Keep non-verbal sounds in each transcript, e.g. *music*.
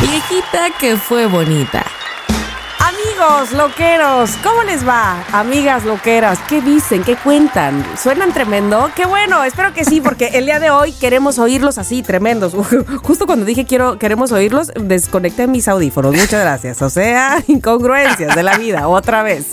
Viejita que fue bonita. Amigos loqueros, ¿cómo les va? Amigas loqueras, ¿qué dicen? ¿Qué cuentan? ¿Suenan tremendo? Qué bueno, espero que sí, porque el día de hoy queremos oírlos así, tremendos. *laughs* Justo cuando dije quiero, queremos oírlos, desconecté mis audífonos. Muchas gracias. O sea, *laughs* incongruencias de la vida, otra vez.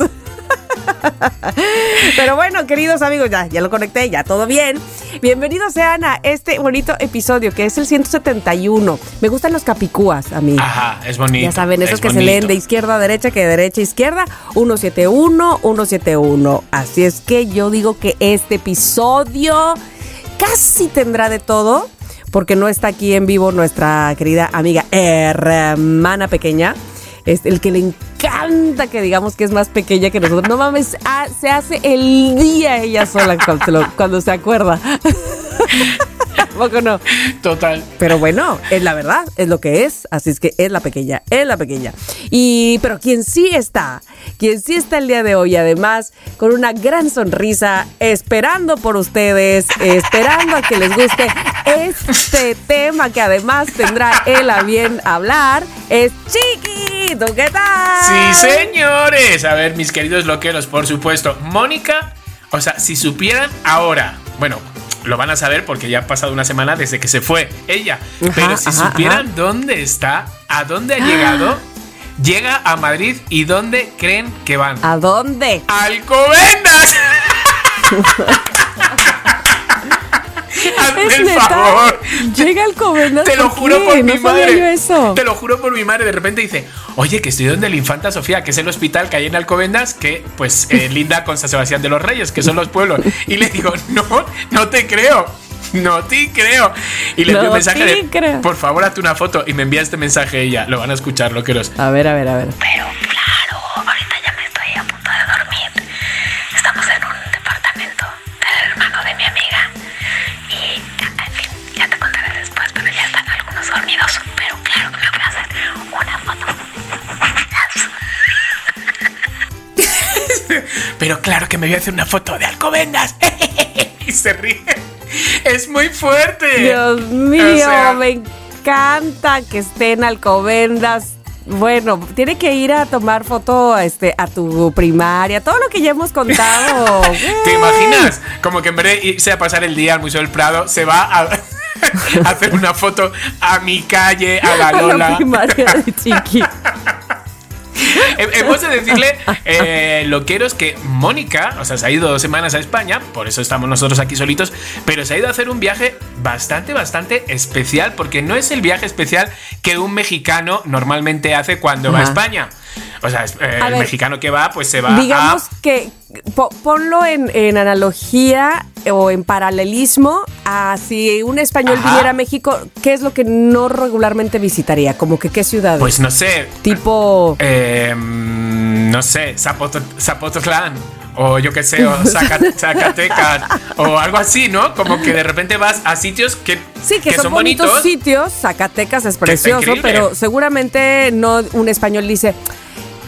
*laughs* Pero bueno, queridos amigos, ya, ya lo conecté, ya todo bien. Bienvenidos sean a este bonito episodio que es el 171. Me gustan los capicúas a mí. Ajá, es bonito. Ya saben, esos es que se leen de izquierda a derecha, que de derecha a izquierda. 171, 171. Así es que yo digo que este episodio casi tendrá de todo, porque no está aquí en vivo nuestra querida amiga hermana pequeña. Es el que le encanta que digamos que es más pequeña que nosotros. No mames, ah, se hace el día ella sola cuando, cuando se acuerda. *laughs* ¿A *laughs* poco no? Total. Pero bueno, es la verdad, es lo que es, así es que es la pequeña, es la pequeña. Y pero quien sí está, quien sí está el día de hoy, además, con una gran sonrisa, esperando por ustedes, esperando a que les guste este tema que además tendrá él a bien hablar, es Chiqui, ¿tú qué tal? Sí, señores. A ver, mis queridos loqueros, por supuesto. Mónica, o sea, si supieran ahora, bueno, lo van a saber porque ya ha pasado una semana desde que se fue ella. Ajá, pero si ajá, supieran ajá. dónde está, a dónde ha llegado, llega a Madrid y dónde creen que van. ¿A dónde? ¡Alcobendas! *laughs* Hazme Es el neta, favor. Llega al Comendas. Te lo ¿por juro qué? por mi no madre. yo eso. Te lo juro por mi madre. De repente dice, oye, que estoy donde la Infanta Sofía, que es el hospital que hay en Alcobendas, que pues eh, *laughs* linda con San Sebastián de los Reyes, que son los pueblos. Y le digo, no, no te creo. No te creo. Y le envío No un mensaje te de, creo. por favor, hazte una foto. Y me envía este mensaje ella. Lo van a escuchar, loqueros. A ver, a ver, a ver. Pero Pero claro que me voy a hacer una foto de Alcobendas. *laughs* y se ríe. Es muy fuerte. Dios mío, O sea, me encanta que estén Alcobendas. Bueno, tiene que ir a tomar foto este, a tu primaria, todo lo que ya hemos contado. *laughs* ¿Te imaginas? Como que en vez de irse a pasar el día al Museo del Prado, se va a, a *laughs* hacer una foto a mi calle, a la A la Lola. primaria de Chiqui. He- Hemos de decirle, eh, loqueros, que Mónica, o sea, se ha ido dos semanas a España, por eso estamos nosotros aquí solitos, pero se ha ido a hacer un viaje bastante, bastante especial, porque no es el viaje especial que un mexicano normalmente hace cuando va a. España. O sea, eh, el ver, mexicano que va, pues se va Digamos a... que po- ponlo en, en analogía o en paralelismo a si un español Ajá. viniera a México, ¿qué es lo que no regularmente visitaría? Como que qué ciudades. Pues no sé, tipo Eh, no sé, Zapoto- Zapotlán. O yo qué sé, o *laughs* Zacatecas. o algo así, ¿no? Como que de repente vas a sitios que, Sí, que, son, bonitos, sitios. Zacatecas es precioso, pero seguramente no un español dice.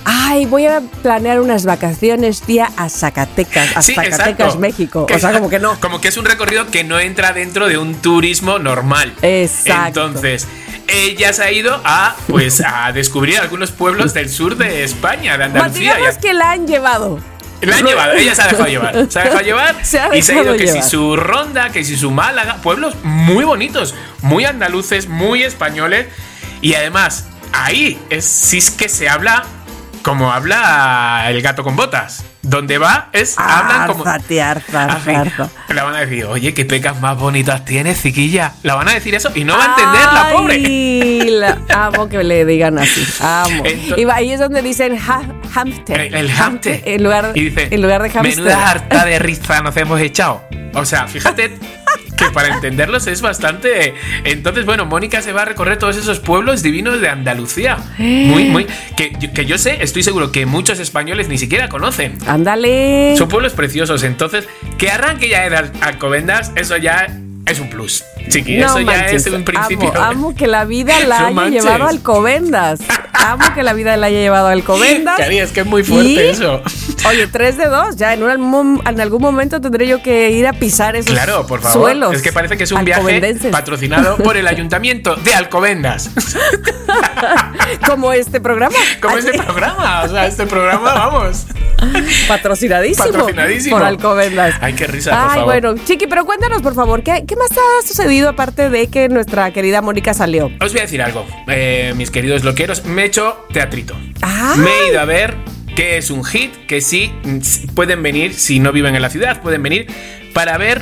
Ay, voy a planear unas vacaciones, tía, a Zacatecas, a Sí, Zacatecas, exacto. México. O sea, como que no. Como que es un recorrido que no entra dentro de un turismo normal. Exacto. Entonces, ella se ha ido a, pues, a descubrir algunos pueblos del sur de España, de Andalucía. digamos que la han llevado. La han llevado, ella se ha dejado llevar. Se ha *laughs* dejado llevar Se ha y se ha ido que llevar. si su ronda, que si su Málaga, pueblos muy bonitos, muy andaluces, muy españoles. Y además, ahí es si es que se habla como habla el gato con botas. Donde va es hablan como. Arzate, arza, *laughs* Así, arza. Le van a decir, oye, qué pecas más bonitas tienes, chiquilla. La van a decir eso y no va a entender la pobre. La- amo que le digan así. Amo. Y va- ahí es donde dicen ha- hamster. El, el hamster. En lugar, y dice, en lugar de hamster. Menuda harta de risa nos hemos echado. O sea, fíjate *laughs* que para entenderlos es bastante. Entonces, bueno, Mónica se va a recorrer todos esos pueblos divinos de Andalucía. Muy, muy. Que, yo- que yo sé, estoy seguro que muchos españoles ni siquiera conocen. Ándale. Son pueblos preciosos, entonces que arranque ya en Al- Alcobendas, eso ya es un plus. Chiqui, eso ya es un principio. Amo, amo que la vida *laughs* la No haya manches. llevado a Alcobendas. Amo que la vida la haya llevado a Alcobendas. Cari, es que es muy fuerte Y- eso. Oye, tres de dos. Ya en, un en algún momento tendré yo que ir a pisar esos Claro, por favor. suelos. Es que parece que es un viaje patrocinado *laughs* por el ayuntamiento de Alcobendas. *laughs* Como este programa. Como este programa. O sea, este programa, vamos. Patrocinadísimo. Patrocinadísimo. Por Alcobendas. Ay, qué risa, por Ay, favor. bueno, Chiqui, pero cuéntanos, por favor, ¿qué, ¿qué más ha sucedido aparte de que nuestra querida Mónica salió? Os voy a decir algo, eh, mis queridos loqueros. Me he hecho teatrito. Me he ido a ver que es un hit, que sí mm, pueden venir, si no viven en la ciudad, pueden venir para ver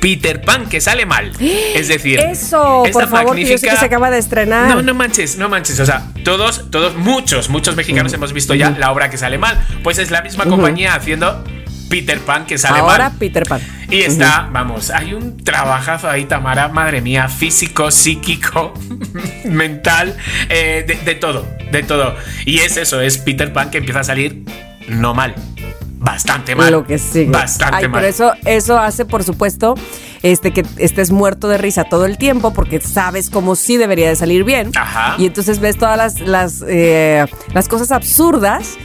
Peter Pan, que sale mal. Es decir, Eso, esta por favor, que yo sé que magnífica- se acaba de estrenar. No, no manches, no manches. O sea, todos, todos, muchos, muchos mexicanos hemos visto ya la obra que sale mal. Pues es la misma compañía haciendo Peter Pan que sale Ahora mal. Peter Pan. Y está, vamos, hay un trabajazo ahí, Tamara, madre mía, físico, psíquico, *laughs* mental, eh, de, de todo, de todo. Y es eso, es Peter Pan que empieza a salir no mal, bastante mal. Lo que sigue. Bastante Ay, mal. pero eso, eso hace, por supuesto, este que estés muerto de risa todo el tiempo porque sabes cómo sí debería de salir bien. Ajá. Y entonces ves todas las, las, eh, las cosas absurdas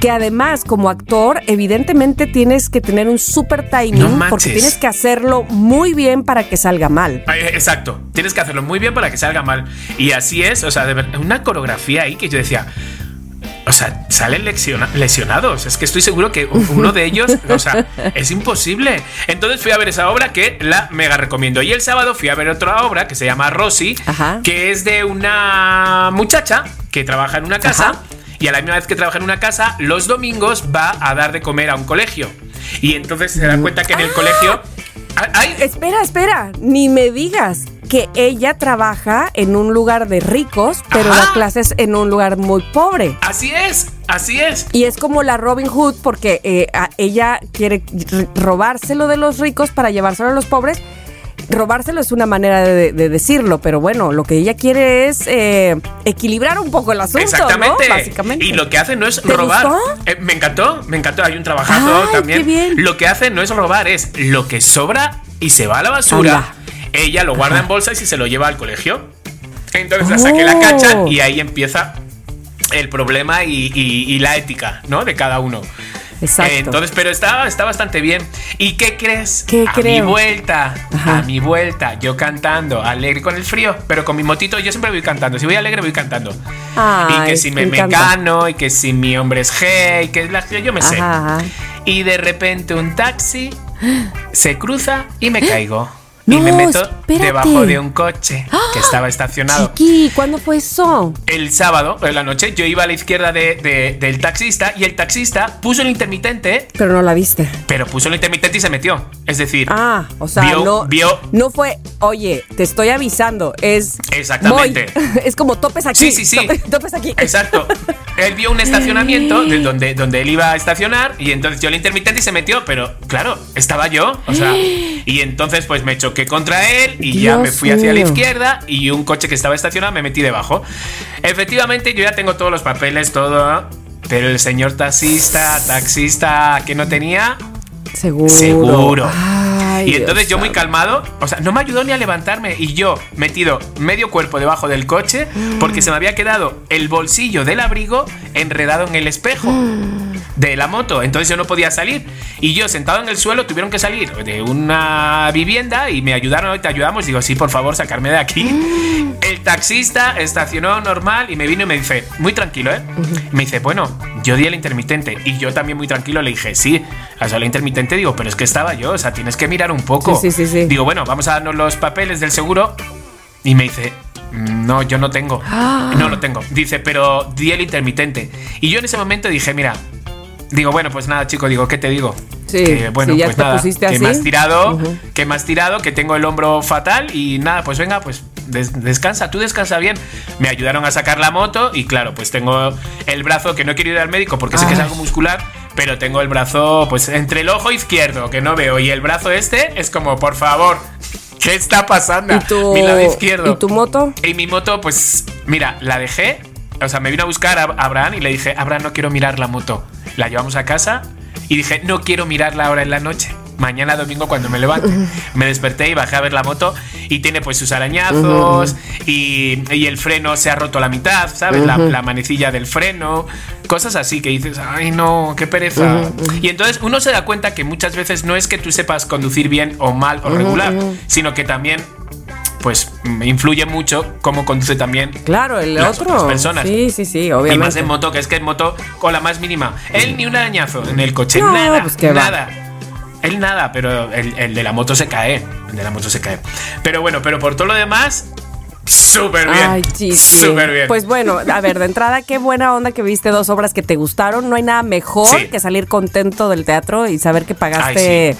que además como actor evidentemente tienes que tener un super timing No porque tienes que hacerlo muy bien para que salga mal. Ay, Exacto, tienes que hacerlo muy bien para que salga mal. Y así es, o sea, de verdad, una coreografía ahí que yo decía. O sea, salen lesiona- lesionados. Es que estoy seguro que uno de ellos, o sea, *laughs* es imposible. Entonces fui a ver esa obra que la mega recomiendo. Y el sábado fui a ver otra obra que se llama Rosy, Ajá. que es de una muchacha que trabaja en una casa. Ajá. Y a la misma vez que trabaja en una casa, los domingos va a dar de comer a un colegio. Y entonces se da cuenta que en el colegio. Hay, Espera, espera, ni me digas que ella trabaja en un lugar de ricos, pero Ajá. da clases en un lugar muy pobre. Así es, así es. Y es como la Robin Hood porque eh, ella quiere robárselo de los ricos para llevárselo a los pobres. Robárselo es una manera de, de decirlo, pero bueno, lo que ella quiere es eh, equilibrar un poco el asunto, Exactamente. ¿no? Básicamente. Y lo que hace no es ¿Te robar. Eh, me encantó, me encantó. Hay un trabajazo Ay, también. qué bien. Lo que hace no es robar, es lo que sobra y se va a la basura. Ella lo guarda Ajá. en bolsas y se lo lleva al colegio. Entonces la saqué la Oh. cachan y ahí empieza el problema y, y- y la ética, ¿no? De cada uno. Exacto. Entonces, pero está, está bastante bien. ¿Y qué crees? ¿Qué a mi vuelta, Ajá. a mi vuelta, yo cantando, alegre con el frío, pero con mi motito yo siempre voy cantando. Si voy alegre, voy cantando. y Ay, que si me mecano, y que si mi hombre es gay, que es la yo me sé. Ajá. Y de repente un taxi se cruza y me caigo. No, y me meto espérate. debajo de un coche que estaba estacionado. Chiqui, ¿cuándo fue eso? El sábado, en la noche, yo iba a la izquierda de- de- del taxista y el taxista puso el intermitente, Pero no la viste. pero puso el intermitente y se metió. Es decir, Ah, o sea, vio, no, vio no fue, oye, te estoy avisando, es... Exactamente. voy. *laughs* Es como topes aquí. Sí, sí, sí. tope- *laughs* topes aquí. Exacto. Él vio un estacionamiento de donde, donde él iba a estacionar y entonces yo el intermitente y se metió, pero claro, estaba yo, o sea, *gasps* y entonces pues me choqué contra él y ya me fui hacia la izquierda y un coche que estaba estacionado me metí debajo. Efectivamente, yo ya tengo todos los papeles, todo, pero el señor taxista, taxista que no tenía, Seguro. Seguro. Ay, y entonces Dios yo muy calmado, o sea, no me ayudó ni a levantarme y yo metido medio cuerpo debajo del coche porque se me había quedado el bolsillo del abrigo enredado en el espejo *gasps* de la moto, entonces yo no podía salir y yo sentado en el suelo tuvieron que salir de una vivienda y me ayudaron, "Hoy te ayudamos, digo, sí, por favor, sacarme de aquí. El taxista estacionó normal y me vino y me dice, muy tranquilo, ¿eh? Me dice, bueno, yo di el intermitente y yo también muy tranquilo le dije, sí, sea, el intermitente digo, pero es que estaba yo, o sea, tienes que mirar un poco. Sí, sí, sí. Digo, bueno, vamos a darnos los papeles del seguro y me dice, "Mm, no, yo no tengo. No lo tengo. Dice, pero di el intermitente. Y yo en ese momento dije, mira, digo, bueno, pues nada, chico, digo, ¿qué te digo? Sí, que, bueno, si ya pues te nada, pusiste que así. me has tirado, que me has tirado, que tengo el hombro fatal y nada, pues venga, pues des- descansa, tú descansa bien. Me ayudaron a sacar la moto y claro, pues tengo el brazo que no quiero ir al médico porque sé que es algo muscular, pero tengo el brazo, pues entre el ojo izquierdo, que no veo, y el brazo este, es como, por favor, ¿qué está pasando? ¿Y tu, Mi lado izquierdo. ¿Y tu moto? Y mi moto, pues, mira, la dejé. O sea, me vino a buscar a Abraham y le dije, Abraham, no quiero mirar la moto. La llevamos a casa y dije, no quiero mirarla ahora en la noche. Mañana domingo cuando me levante. Me desperté y bajé a ver la moto y tiene pues sus arañazos y, y el freno se ha roto a la mitad, ¿sabes? La, la manecilla del freno. Cosas así que dices, ay no, qué pereza. Y entonces uno se da cuenta que muchas veces no es que tú sepas conducir bien o mal o regular, sino que también pues influye mucho cómo conduce también Claro, el las otro. otras personas. Sí, sí, sí, y obviamente. más en moto, que es que en moto con la más mínima. Él ni un arañazo en el coche, No, nada, pues, nada. Él nada, pero el, el de la moto se cae. El de la moto se cae. Pero bueno, pero por todo lo demás, súper bien. Ay. Súper bien. Pues bueno, a ver, de entrada, qué buena onda que viste dos obras que te gustaron. No hay nada mejor Sí. que salir contento del teatro y saber que pagaste Ay,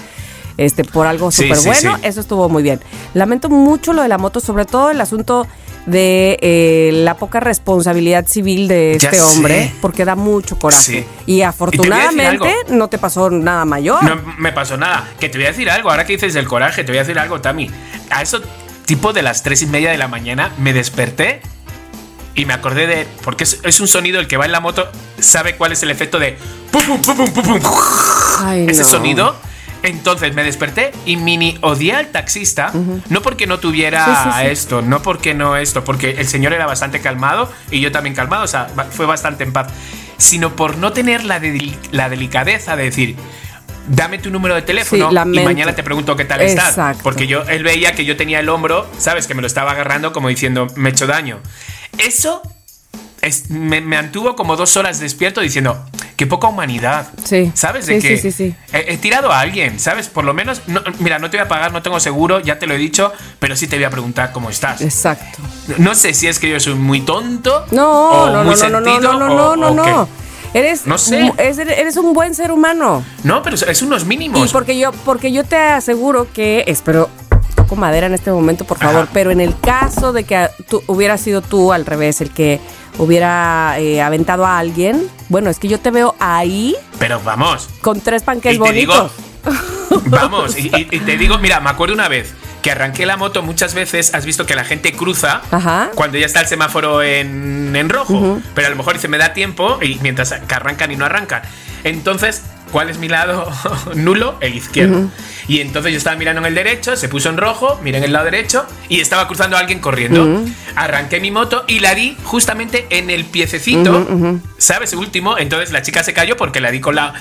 este por algo Sí, súper sí, bueno. sí. Eso estuvo muy bien. Lamento mucho lo de la moto, sobre todo el asunto de eh, la poca responsabilidad civil de Ya este sé. hombre, porque da mucho coraje. Sí. Y Y afortunadamente algo. no te pasó nada mayor. No me pasó nada. Que te voy a decir algo. Ahora que dices del coraje, te voy a decir algo, Tami. A eso, tipo de las tres y media de la mañana, me desperté y me acordé de. Porque es, es un sonido el que va en la moto, sabe cuál es el efecto de. pum, pum, pum, pum, pum, pum. Ay, ese no. sonido. Entonces me desperté y mini odié al taxista, no porque no tuviera Sí, sí, sí. esto, no porque no esto, porque el señor era bastante calmado y yo también calmado, o sea, fue bastante en paz, sino por no tener la, la delicadeza de decir, dame tu número de teléfono y mañana te pregunto qué tal estás. Porque yo, él veía que yo tenía el hombro, sabes, que me lo estaba agarrando como diciendo, me he hecho daño. Eso es- me, me mantuvo como dos horas despierto diciendo, qué poca humanidad. Sí. ¿Sabes? De Sí, que sí, sí, sí. He, he tirado a alguien, ¿sabes? Por lo menos, no- mira, no te voy a pagar, no tengo seguro, ya te lo he dicho, pero sí te voy a preguntar cómo estás. Exacto. No sé si es que yo soy muy tonto. No, o no, muy no, no, no, no, sentido, no, o- no, no, no. Eres, No sé. eres un buen ser humano. No, pero es unos Y mínimos. porque yo, porque yo te aseguro que, espero, toco madera en este momento, por favor, Ajá. pero en el caso de que tú hubiera sido tú al revés, el que hubiera eh, aventado a alguien, bueno, es que yo te veo ahí Pero vamos. con tres panques te digo, bonitos. *laughs* vamos, y, y- y te digo, mira, me acuerdo una vez que arranqué la moto muchas veces, has visto que la gente cruza Ajá. cuando ya está el semáforo en, en rojo, pero a lo mejor se me da tiempo y mientras que arrancan y no arrancan. Entonces, ¿cuál es mi lado *laughs* nulo? El izquierdo. Y entonces yo estaba mirando en el derecho, se puso en rojo, miré en el lado derecho y estaba cruzando a alguien corriendo. Arranqué mi moto y la di justamente en el piececito, ¿sabes? El último. Entonces la chica se cayó porque la di con la...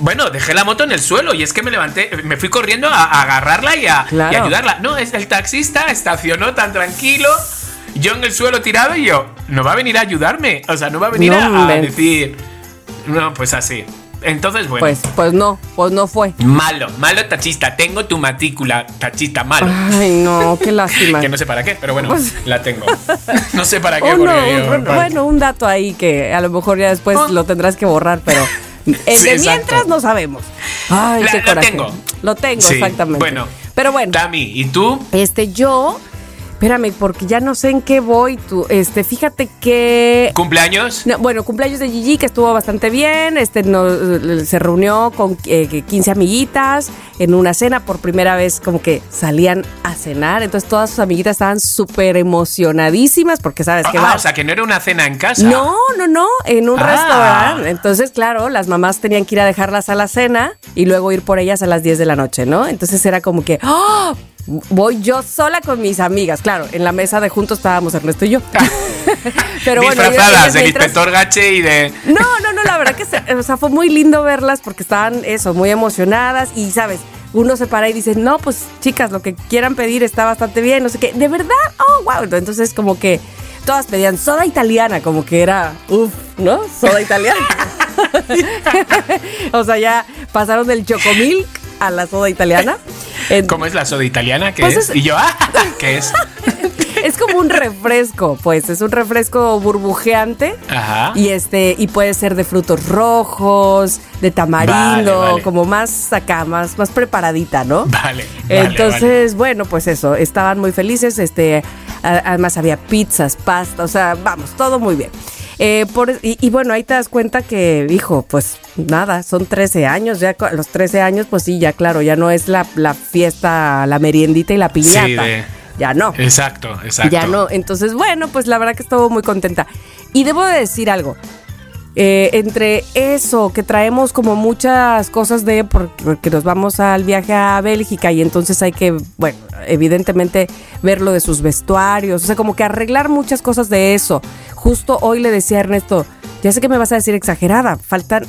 Bueno, dejé la moto en el suelo y es que me levanté, me fui corriendo a, a agarrarla y a, Claro. y ayudarla. No, es el taxista estacionó tan tranquilo, yo en el suelo tirado y yo, no va a venir a ayudarme. O sea, no va a venir No, a- a, decir, no, pues así. Entonces, bueno. Pues, pues no, pues no fue. Malo, malo taxista. Tengo tu matrícula, taxista, malo. Ay, no, qué *laughs* lástima. Que no sé para qué, pero bueno, Pues- la tengo. No sé para *laughs* qué, Uno, porque yo- un- bueno, un dato ahí que a lo mejor ya después Oh. lo tendrás que borrar, pero *laughs* eh, Sí, de exacto. mientras no sabemos. Ay, La- qué lo coraje. tengo. Lo tengo, Sí, exactamente. Bueno, pero bueno, Tami, ¿y tú? este yo, espérame, porque ya no sé en qué voy tú. Este, fíjate que ¿Cumpleaños? no, bueno, cumpleaños de Gigi, que estuvo bastante bien. Este no, se reunió con eh, 15 amiguitas en una cena. Por primera vez, como que salían a cenar. Entonces, todas sus amiguitas estaban súper emocionadísimas porque sabes que Ah, va. o sea, que no era una cena en casa. No, no, no, en un Ah. restaurante. Entonces, claro, las mamás tenían que ir a dejarlas a la cena y luego ir por ellas a las 10 de la noche, ¿no? Entonces era como que, ¡ah! Voy yo sola con mis amigas. Claro, en la mesa de juntos estábamos Ernesto y yo. *laughs* *laughs* Pero bueno, Disfrazadas del inspector Gache y de. no, no, no, la verdad que se- o sea, fue muy lindo verlas porque estaban eso, muy emocionadas y sabes, uno se para y dice, no, pues chicas, lo que quieran pedir está bastante bien, no sé qué, de verdad, oh, wow, entonces como que todas pedían soda italiana, como que era, uff, ¿no? Soda italiana. *laughs* o sea, ya pasaron del chocomilk a la soda italiana. *laughs* En- ¿Cómo es la soda italiana? ¿Qué Pues es? es- Y yo, ah, *laughs* *laughs* ¿qué es? es como un refresco, pues, es un refresco burbujeante. Ajá. Y este, y puede ser de frutos rojos, de tamarindo, Vale, vale. como más acá, más, más preparadita, ¿no? Vale. vale, Entonces, bueno, pues eso, estaban muy felices, este, además había pizzas, pasta, o sea, vamos, todo muy bien. Eh, por, y, y bueno, ahí te das cuenta que, hijo, pues nada, son 13 años, ya a los 13 años, pues sí, ya claro, ya no es la, la fiesta, la meriendita y la piñata. Sí, de- Ya no. Exacto, exacto. Ya no. Entonces, bueno, pues la verdad que estuvo muy contenta. Y debo de decir algo. Eh, entre eso, que traemos como muchas cosas de porque, porque nos vamos al viaje a Bélgica y entonces hay que, bueno, evidentemente ver lo de sus vestuarios, o sea, como que arreglar muchas cosas de eso. Justo hoy le decía a Ernesto, ya sé que me vas a decir exagerada, faltan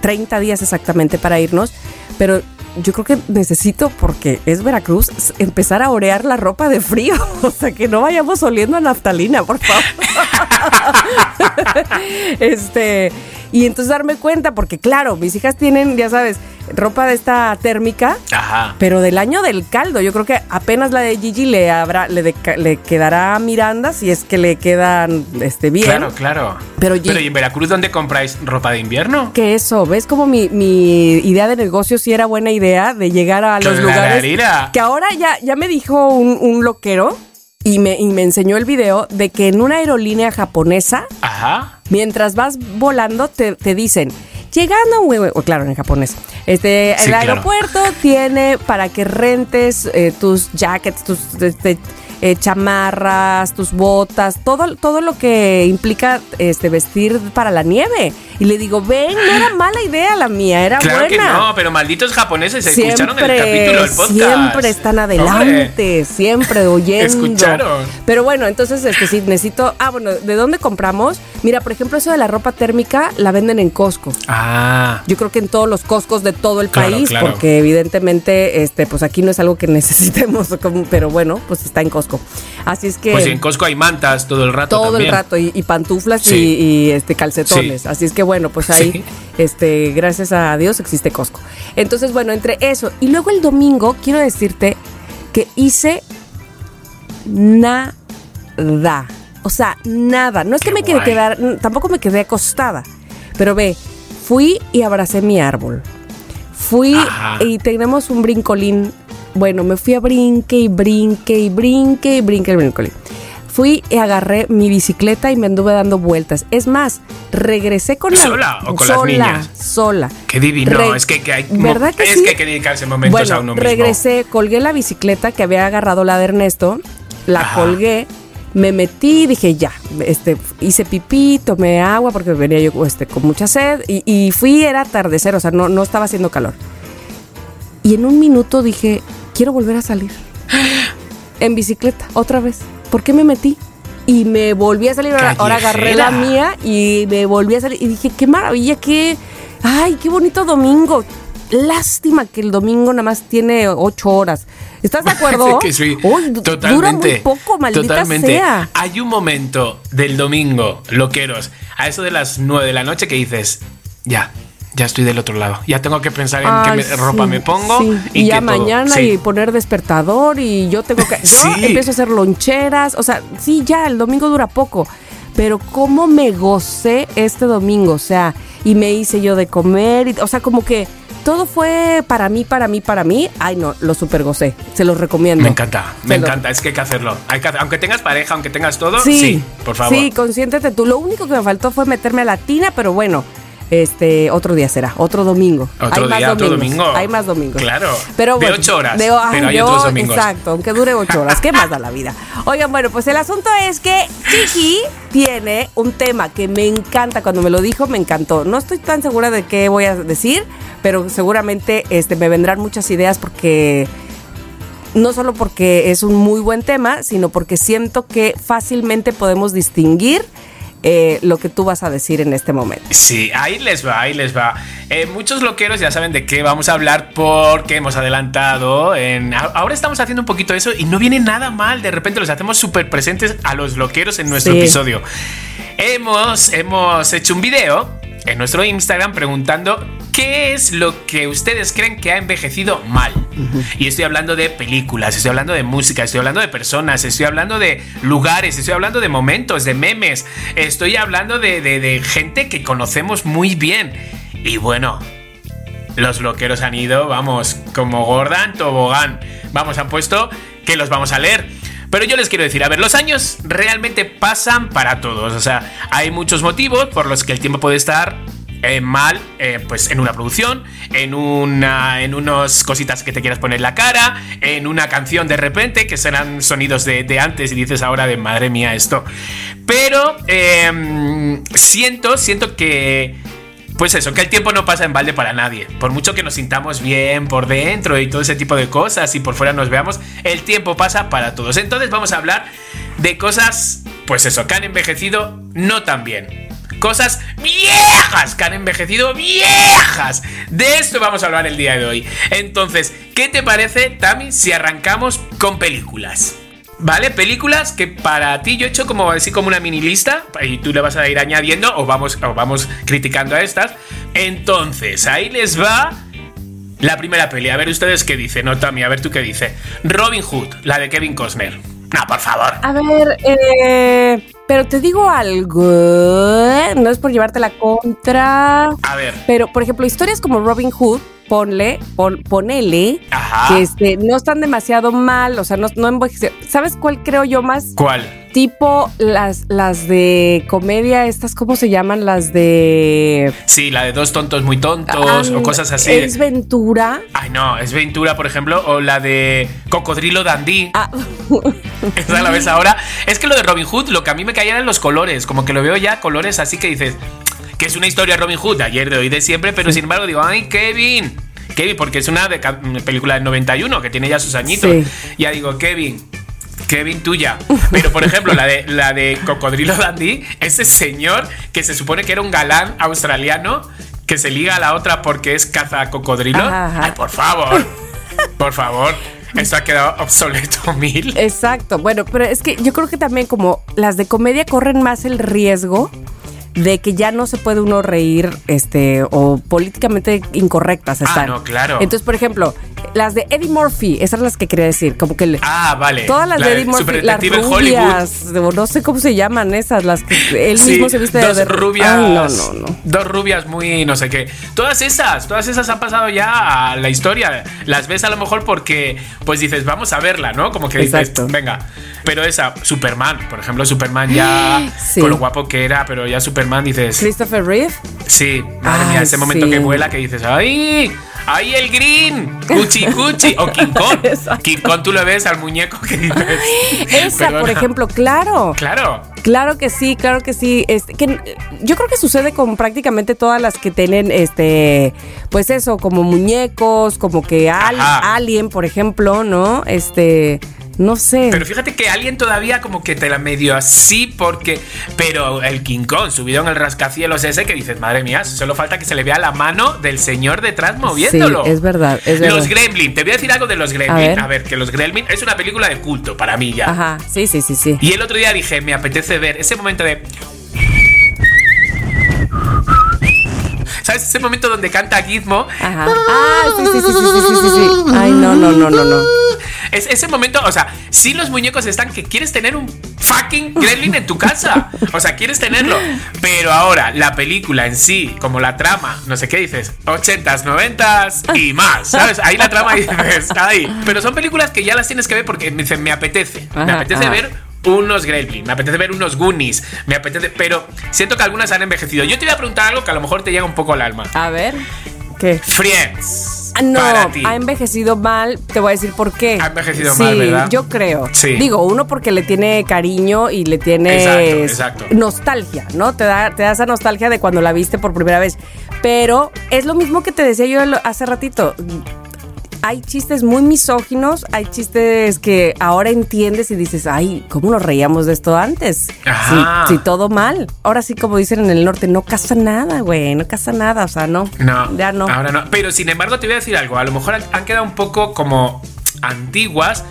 30 días exactamente para irnos, pero yo creo que necesito, porque es Veracruz, empezar a orear la ropa de frío. *laughs* O sea, que no vayamos oliendo a naftalina, por favor. *laughs* este, y entonces darme cuenta, porque claro, mis hijas tienen, ya sabes, ropa de esta térmica. Ajá. Pero del año del caldo, yo creo que apenas la de Gigi le habrá, le, le quedará a Miranda si es que le quedan este bien. Claro, claro. Pero ¿y en Veracruz dónde compráis ropa de invierno? que eso, ¿ves como mi, mi idea de negocio sí era buena idea de llegar a los lugares? Que ahora ya, ya me dijo un, un loquero y me, y me enseñó el video de que en una aerolínea japonesa, Ajá. mientras vas volando, te, te dicen, llegando, güey, güey", o claro, en japonés, este, Sí, el claro. aeropuerto tiene para que rentes eh, tus jackets, tus este, eh, chamarras, tus botas, todo, todo lo que implica este, vestir para la nieve. Y le digo, ven, no era mala idea la mía, era Claro que buena. no, pero malditos japoneses escucharon el capítulo del podcast. Siempre están adelante, siempre oyendo. Escucharon. Pero bueno, entonces este sí necesito. Ah, bueno, ¿de dónde compramos? Mira, por ejemplo, eso de la ropa térmica la venden en Costco. Ah. Yo creo que en todos los Costcos de todo el Claro, país, claro. porque evidentemente, este, pues aquí no es algo que *laughs* necesitemos, pero bueno, pues está en Costco. Así es que Pues en Costco hay mantas todo el rato todo también. el rato y, y pantuflas Sí. y, y, este calcetones. Sí. Así es que bueno, pues ahí, Sí. este, gracias a Dios existe Costco. Entonces, bueno, entre eso y luego el domingo quiero decirte que hice nada. O sea, nada. No es que me guay. quedar, tampoco me quedé acostada. Pero ve, fui y abracé mi árbol. Fui Ajá. y tenemos un brincolín. Bueno, me fui a brinque y brinque y brinque y brinque el brincolín. Fui y agarré mi bicicleta y me anduve dando vueltas. Es más, regresé con la ¿Sola o con las sola, niñas? Sola. Qué divino, Re- es que, que hay ¿Verdad que es sí? que hay que dedicarse momentos bueno, a uno mismo. regresé, colgué la bicicleta que había agarrado la de Ernesto, la Ajá. colgué, me metí, dije ya, este, hice pipí, tomé agua porque venía yo este, con mucha sed y, y fui, era atardecer, o sea, no, no estaba haciendo calor. Y en un minuto dije, quiero volver a salir. En bicicleta, otra vez. ¿Por qué me metí? Y me volví a salir, ahora, ahora agarré la mía y me volví a salir y dije, qué maravilla, qué, ay, qué bonito domingo. Lástima que el domingo nada más tiene ocho horas. ¿Estás de *laughs* acuerdo? que sí. Uy. Dura muy poco, maldita totalmente. sea. Hay un momento del domingo, loqueros, a eso de las 9 de la noche que dices, ya, ya estoy del otro lado. Ya tengo que pensar en qué me- ropa me pongo. sí. Y, ya todo. mañana Sí. y poner despertador y yo tengo que... Yo empiezo a hacer loncheras, o sea, sí, ya, el domingo dura poco. Pero cómo me gocé este domingo, o sea, y me hice yo de comer, y- o sea, como que todo fue para mí, para mí, para mí. Ay, no, lo super gocé, se los recomiendo. Me encanta, me encanta. Es que hay que hacerlo. Hay que hacer- aunque tengas pareja, aunque tengas todo, Sí, sí, por favor. Sí, consiéntete tú. Lo único que me faltó fue meterme a la tina, pero bueno, este, otro día será, otro domingo. Otro hay más día, otro domingos, domingo. Hay más domingos. Claro. Pero De bueno, ocho horas, de- ay, pero hay de otros domingos. Exacto, aunque dure ocho horas. ¿Qué más da la vida? Oigan, bueno, pues el asunto es que Chiqui tiene un tema que me encanta. Cuando me lo dijo, me encantó. No estoy tan segura de qué voy a decir, pero seguramente este, me vendrán muchas ideas porque no solo porque es un muy buen tema, sino porque siento que fácilmente podemos distinguir eh, lo que tú vas a decir en este momento. Sí, ahí les va, ahí les va. Eh, muchos loqueros ya saben de qué vamos a hablar porque hemos adelantado. En, ahora estamos haciendo un poquito eso y no viene nada mal. De repente los hacemos súper presentes a los loqueros en nuestro Sí. episodio. Hemos, hemos hecho un video en nuestro Instagram preguntando qué es lo que ustedes creen que ha envejecido mal. Y estoy hablando de películas, estoy hablando de música, estoy hablando de personas, estoy hablando de lugares, estoy hablando de momentos, de memes, estoy hablando de, de- de gente que conocemos muy bien. Y bueno, los loqueros han ido, vamos, como Gordon Tobogán. Vamos, han puesto que los vamos a leer. Pero yo les quiero decir, a ver, los años realmente pasan para todos. O sea, hay muchos motivos por los que el tiempo puede estar eh, mal, eh, pues en una producción, en una, en unos cositas que te quieras poner en la cara, en una canción de repente que serán sonidos de, de antes y dices ahora de madre mía esto. Pero em, siento, siento que pues eso, que el tiempo no pasa en balde para nadie. Por mucho que nos sintamos bien por dentro y todo ese tipo de cosas y por fuera nos veamos, el tiempo pasa para todos. Entonces vamos a hablar de cosas, pues eso, que han envejecido no tan bien. Cosas viejas que han envejecido viejas. De esto vamos a hablar el día de hoy. Entonces, ¿qué te parece, Tami, si arrancamos con películas? ¿Vale? Películas que para ti yo he hecho como así como una mini lista y tú le vas a ir añadiendo o vamos, o vamos criticando a estas. Entonces, ahí les va la primera peli. A ver ustedes qué dicen, ¿no, Tami? A ver tú qué dice. Robin Hood, la de Kevin Costner. No, por favor. A ver, eh, pero te digo algo, ¿eh? no es por llevarte la contra. A ver. Pero, por ejemplo, historias como Robin Hood, ponle, pon, ponele, Ajá. que este, no están demasiado mal, o sea, no, no ¿Sabes cuál creo yo más? ¿Cuál? Tipo las, las de comedia, estas, ¿cómo se llaman? Las de... Sí, la de dos tontos muy tontos Ah, o cosas así. Es Ventura. Ay, no, es Ventura, por ejemplo, o la de Cocodrilo Dandy. Ah, *laughs* Esa la ves ahora. Es que lo de Robin Hood, lo que a mí me caían eran los colores. Como que lo veo ya colores así que dices que es una historia de Robin Hood de ayer, de hoy, de siempre. Pero sin embargo digo, ay, Kevin. Kevin, porque es una, de, ca- una película del 91 que tiene ya sus añitos. Sí. Ya digo, Kevin. Kevin tuya. *laughs* Pero por ejemplo, la de la de Cocodrilo Dandy, ese señor que se supone que era un galán australiano que se liga a la otra porque es caza cocodrilo. Ajá, ajá. Ay, por favor. *laughs* Por favor. Esto ha quedado obsoleto mil. Exacto. Bueno, pero es que yo creo que también como las de comedia corren más el riesgo de que ya no se puede uno reír, este, o políticamente incorrectas Ah, están. no, claro. Entonces, por ejemplo, las de Eddie Murphy, esas son las que quería decir, como que le- Ah, vale. todas las La de Eddie Murphy, las Hollywood. rubias, o no sé cómo se llaman esas, las que él Sí, mismo se viste de- dos de rubias. Ay, no, no, no. Dos rubias muy no sé qué. Todas esas, todas esas han pasado ya a la historia. Las ves a lo mejor porque, pues dices, vamos a verla, ¿no? Como que dices, Exacto. venga. Pero esa, Superman, por ejemplo, Superman ya, *gasps* Sí. con lo guapo que era, pero ya Superman dices, Christopher Reeve. sí, madre mía, ese momento sí. que vuela que dices, ¡ay! ¡Ay, el green! ¡Cuchi, cuchi! O King *laughs* Kong. Exacto. King Kong, tú lo ves al muñeco que dices. Esa, por ejemplo, claro. Claro. Claro que sí, claro que sí. Este, que, yo creo que sucede con prácticamente todas las que tienen, este, pues eso, como muñecos, como que al-. Alien, por ejemplo, ¿no? Este, no sé. Pero fíjate que alguien todavía como que te la medio así porque... Pero el King Kong subido en el rascacielos ese que dices, madre mía, solo falta que se le vea la mano del señor detrás moviéndolo. Sí, es verdad, es Los verdad. Gremlin, te voy a decir algo de los Gremlin. A ver. A ver, que los Gremlin es una película de culto para mí ya. Ajá, sí, sí, sí, sí. Y el otro día dije, me apetece ver ese momento de... ¿Sabes ese momento donde canta Gizmo? Ajá. Ah, sí, sí, sí, sí, sí, sí, Ay, no, no, no, no, no. Es ese momento, o sea, sí los muñecos están que quieres tener un fucking gremlin en tu casa. O sea, quieres tenerlo. Pero ahora, la película en sí, como la trama, no sé qué dices, 80s, 90s y más. ¿Sabes? Ahí la trama dices, ahí. Pero son películas que ya las tienes que ver porque me, me apetece. Me apetece ver unos Gremlin, me apetece ver unos Goonies, me apetece, pero siento que algunas han envejecido. Yo te voy a preguntar algo que a lo mejor te llega un poco al alma. A ver, ¿qué? Friends. Ah, No, ha envejecido mal. Te voy a decir por qué. Ha envejecido sí, mal, ¿verdad? Yo creo. Sí. Digo, uno porque le tiene cariño y le tiene Exacto, exacto. nostalgia, ¿no? Te da, te da esa nostalgia de cuando la viste por primera vez. Pero es lo mismo que te decía yo hace ratito. Hay chistes muy misóginos, hay chistes que ahora entiendes y dices, ay, ¿cómo nos reíamos de esto antes? Ajá. Sí, sí, todo mal. Ahora sí, como dicen en el norte, no casa nada, güey, no casa nada, o sea, no. No, Ya no. Ahora no. Pero sin embargo, te voy a decir algo. A lo mejor han, han quedado un poco como antiguas.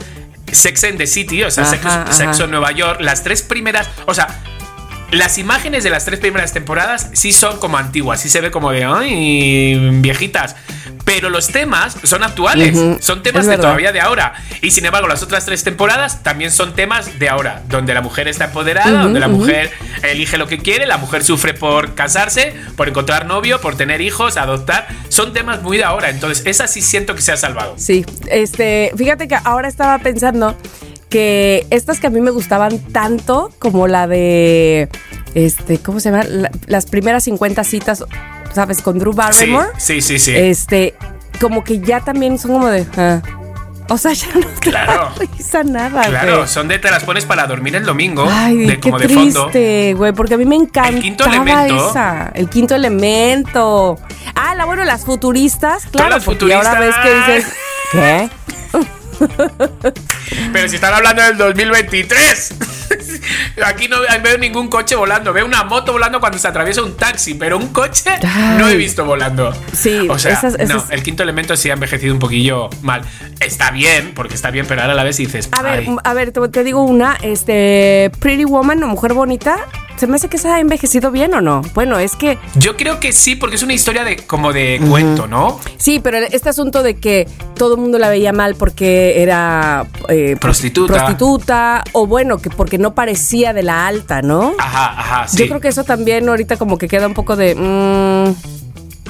Sex and the City, o sea, Ajá, Sexo, ajá. Sexo en Nueva York. Las tres primeras. O sea. Las imágenes de las tres primeras temporadas sí son como antiguas, sí se ve como de ay, viejitas. Pero los temas son actuales, son temas de todavía de ahora. Y sin embargo, las otras tres temporadas también son temas de ahora, donde la mujer está empoderada, donde la mujer elige lo que quiere, la mujer sufre por casarse, por encontrar novio, por tener hijos, adoptar. Son temas muy de ahora. Entonces, esa sí siento que se ha salvado. Sí, este, fíjate que ahora estaba pensando que estas que a mí me gustaban tanto, como la de, este, ¿cómo se llama? La- las primeras 50 citas, ¿sabes? Con Drew Barrymore. sí, sí, sí. Este, como que ya también son como de... ah. O sea, *laughs* ya no te Claro. da risa nada, Claro, son de te las pones para dormir el domingo, Ay, de qué como de triste, güey, porque a mí me encantaba El quinto elemento. esa. El quinto elemento. Ah, la bueno, las futuristas, claro, las porque ahora ves que dices, ¿qué? Pero si están hablando del 2023. *laughs* Aquí no veo ningún coche volando. Veo una moto volando cuando se atraviesa un taxi, pero un coche no he visto volando. Sí, o sea, esas- esas- no, el quinto elemento sí ha envejecido un poquillo mal. Está bien, porque está bien, pero ahora a la vez dices. A ver, a ver, te, te digo una, este, Pretty Woman o Mujer Bonita, ¿se me hace que se ha envejecido bien o no? Bueno, es que Yo creo que sí, porque es una historia de como de cuento, ¿no? Sí, pero este asunto de que todo el mundo la veía mal porque era eh, Prostituta. prostituta, o bueno, que porque no parecía de la alta, ¿no? Ajá, ajá, sí. Yo creo que eso también ahorita como que queda un poco de... mm,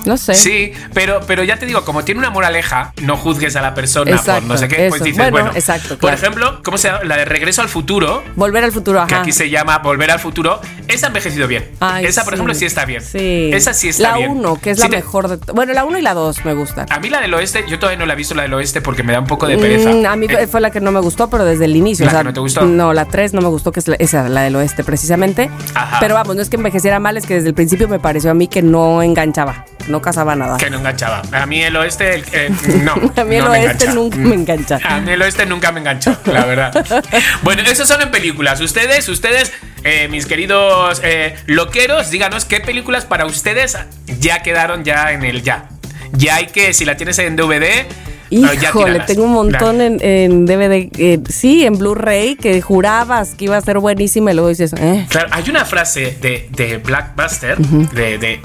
no sé. Sí, pero, pero ya te digo, como tiene una moraleja, no juzgues a la persona Exacto, por no sé qué, pues dices, Bueno, bueno, exacto, Por ejemplo, ¿cómo se llama? La de Regreso al Futuro, Volver al futuro, ajá. que aquí se llama Volver al Futuro, esa ha envejecido bien. Ay, esa, por sí. ejemplo, sí está bien. Sí. Esa sí está la bien. uno, que es Sí la te- mejor de... Bueno, la uno y la dos me gustan. A mí la del oeste, yo todavía no la he visto la del oeste porque me da un poco de pereza. Mm, a mí Eh, fue la que no me gustó, pero desde el inicio. ¿La o sea, que no te gustó? No, la 3 no me gustó, que es la, esa, la del oeste, precisamente. Ajá. Pero vamos, no es que envejeciera mal, es que desde el principio me pareció a mí que no enganchaba, no casaba nada. que no enganchaba. A mí el oeste, el- eh, *laughs* no. A mí el no oeste nunca me engancha. A mí el oeste nunca me enganchó, la verdad. *laughs* bueno, esos son en películas. Ustedes, ustedes, eh, mis queridos eh, loqueros, díganos qué películas para ustedes ya quedaron ya en el ya. Ya hay que, si la tienes en DVD, eh, Híjole, tíralas. tengo un montón en, en DVD, eh, sí, en Blu-ray, que jurabas que iba a ser buenísima y luego dices, eh. Claro, hay una frase de, de Blackbuster, de, de-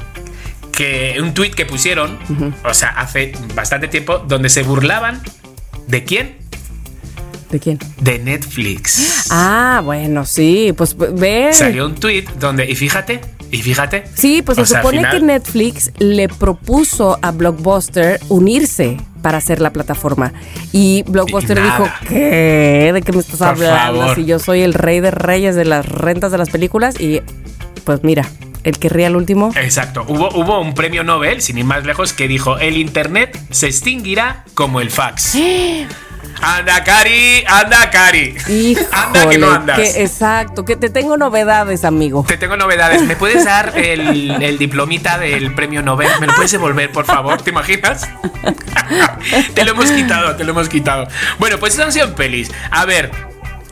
que un tweet que pusieron, o sea, hace bastante tiempo, donde se burlaban de quién? ¿De quién? De Netflix. Ah, bueno, sí, pues ve. Salió un tweet donde, y fíjate, y fíjate. Sí, pues se sea, supone final- que Netflix le propuso a Blockbuster unirse para hacer la plataforma. Y Blockbuster Y dijo, ¿qué? ¿De qué me estás Por hablando? favor. Si yo soy el rey de reyes de las rentas de las películas. Y pues mira, el que ría al último. Exacto, hubo, hubo un premio Nobel, sin ir más lejos, que dijo, el Internet se extinguirá como el fax. *gasps* Anda, Cari, anda, Cari. anda que no Híjole, andas. que exacto, que te tengo novedades, amigo. Te tengo novedades. ¿Me puedes dar el, el diplomita del premio Nobel? ¿Me lo puedes devolver, por favor? ¿Te imaginas? *laughs* te lo hemos quitado, te lo hemos quitado. Bueno, pues esas han sido pelis. A ver.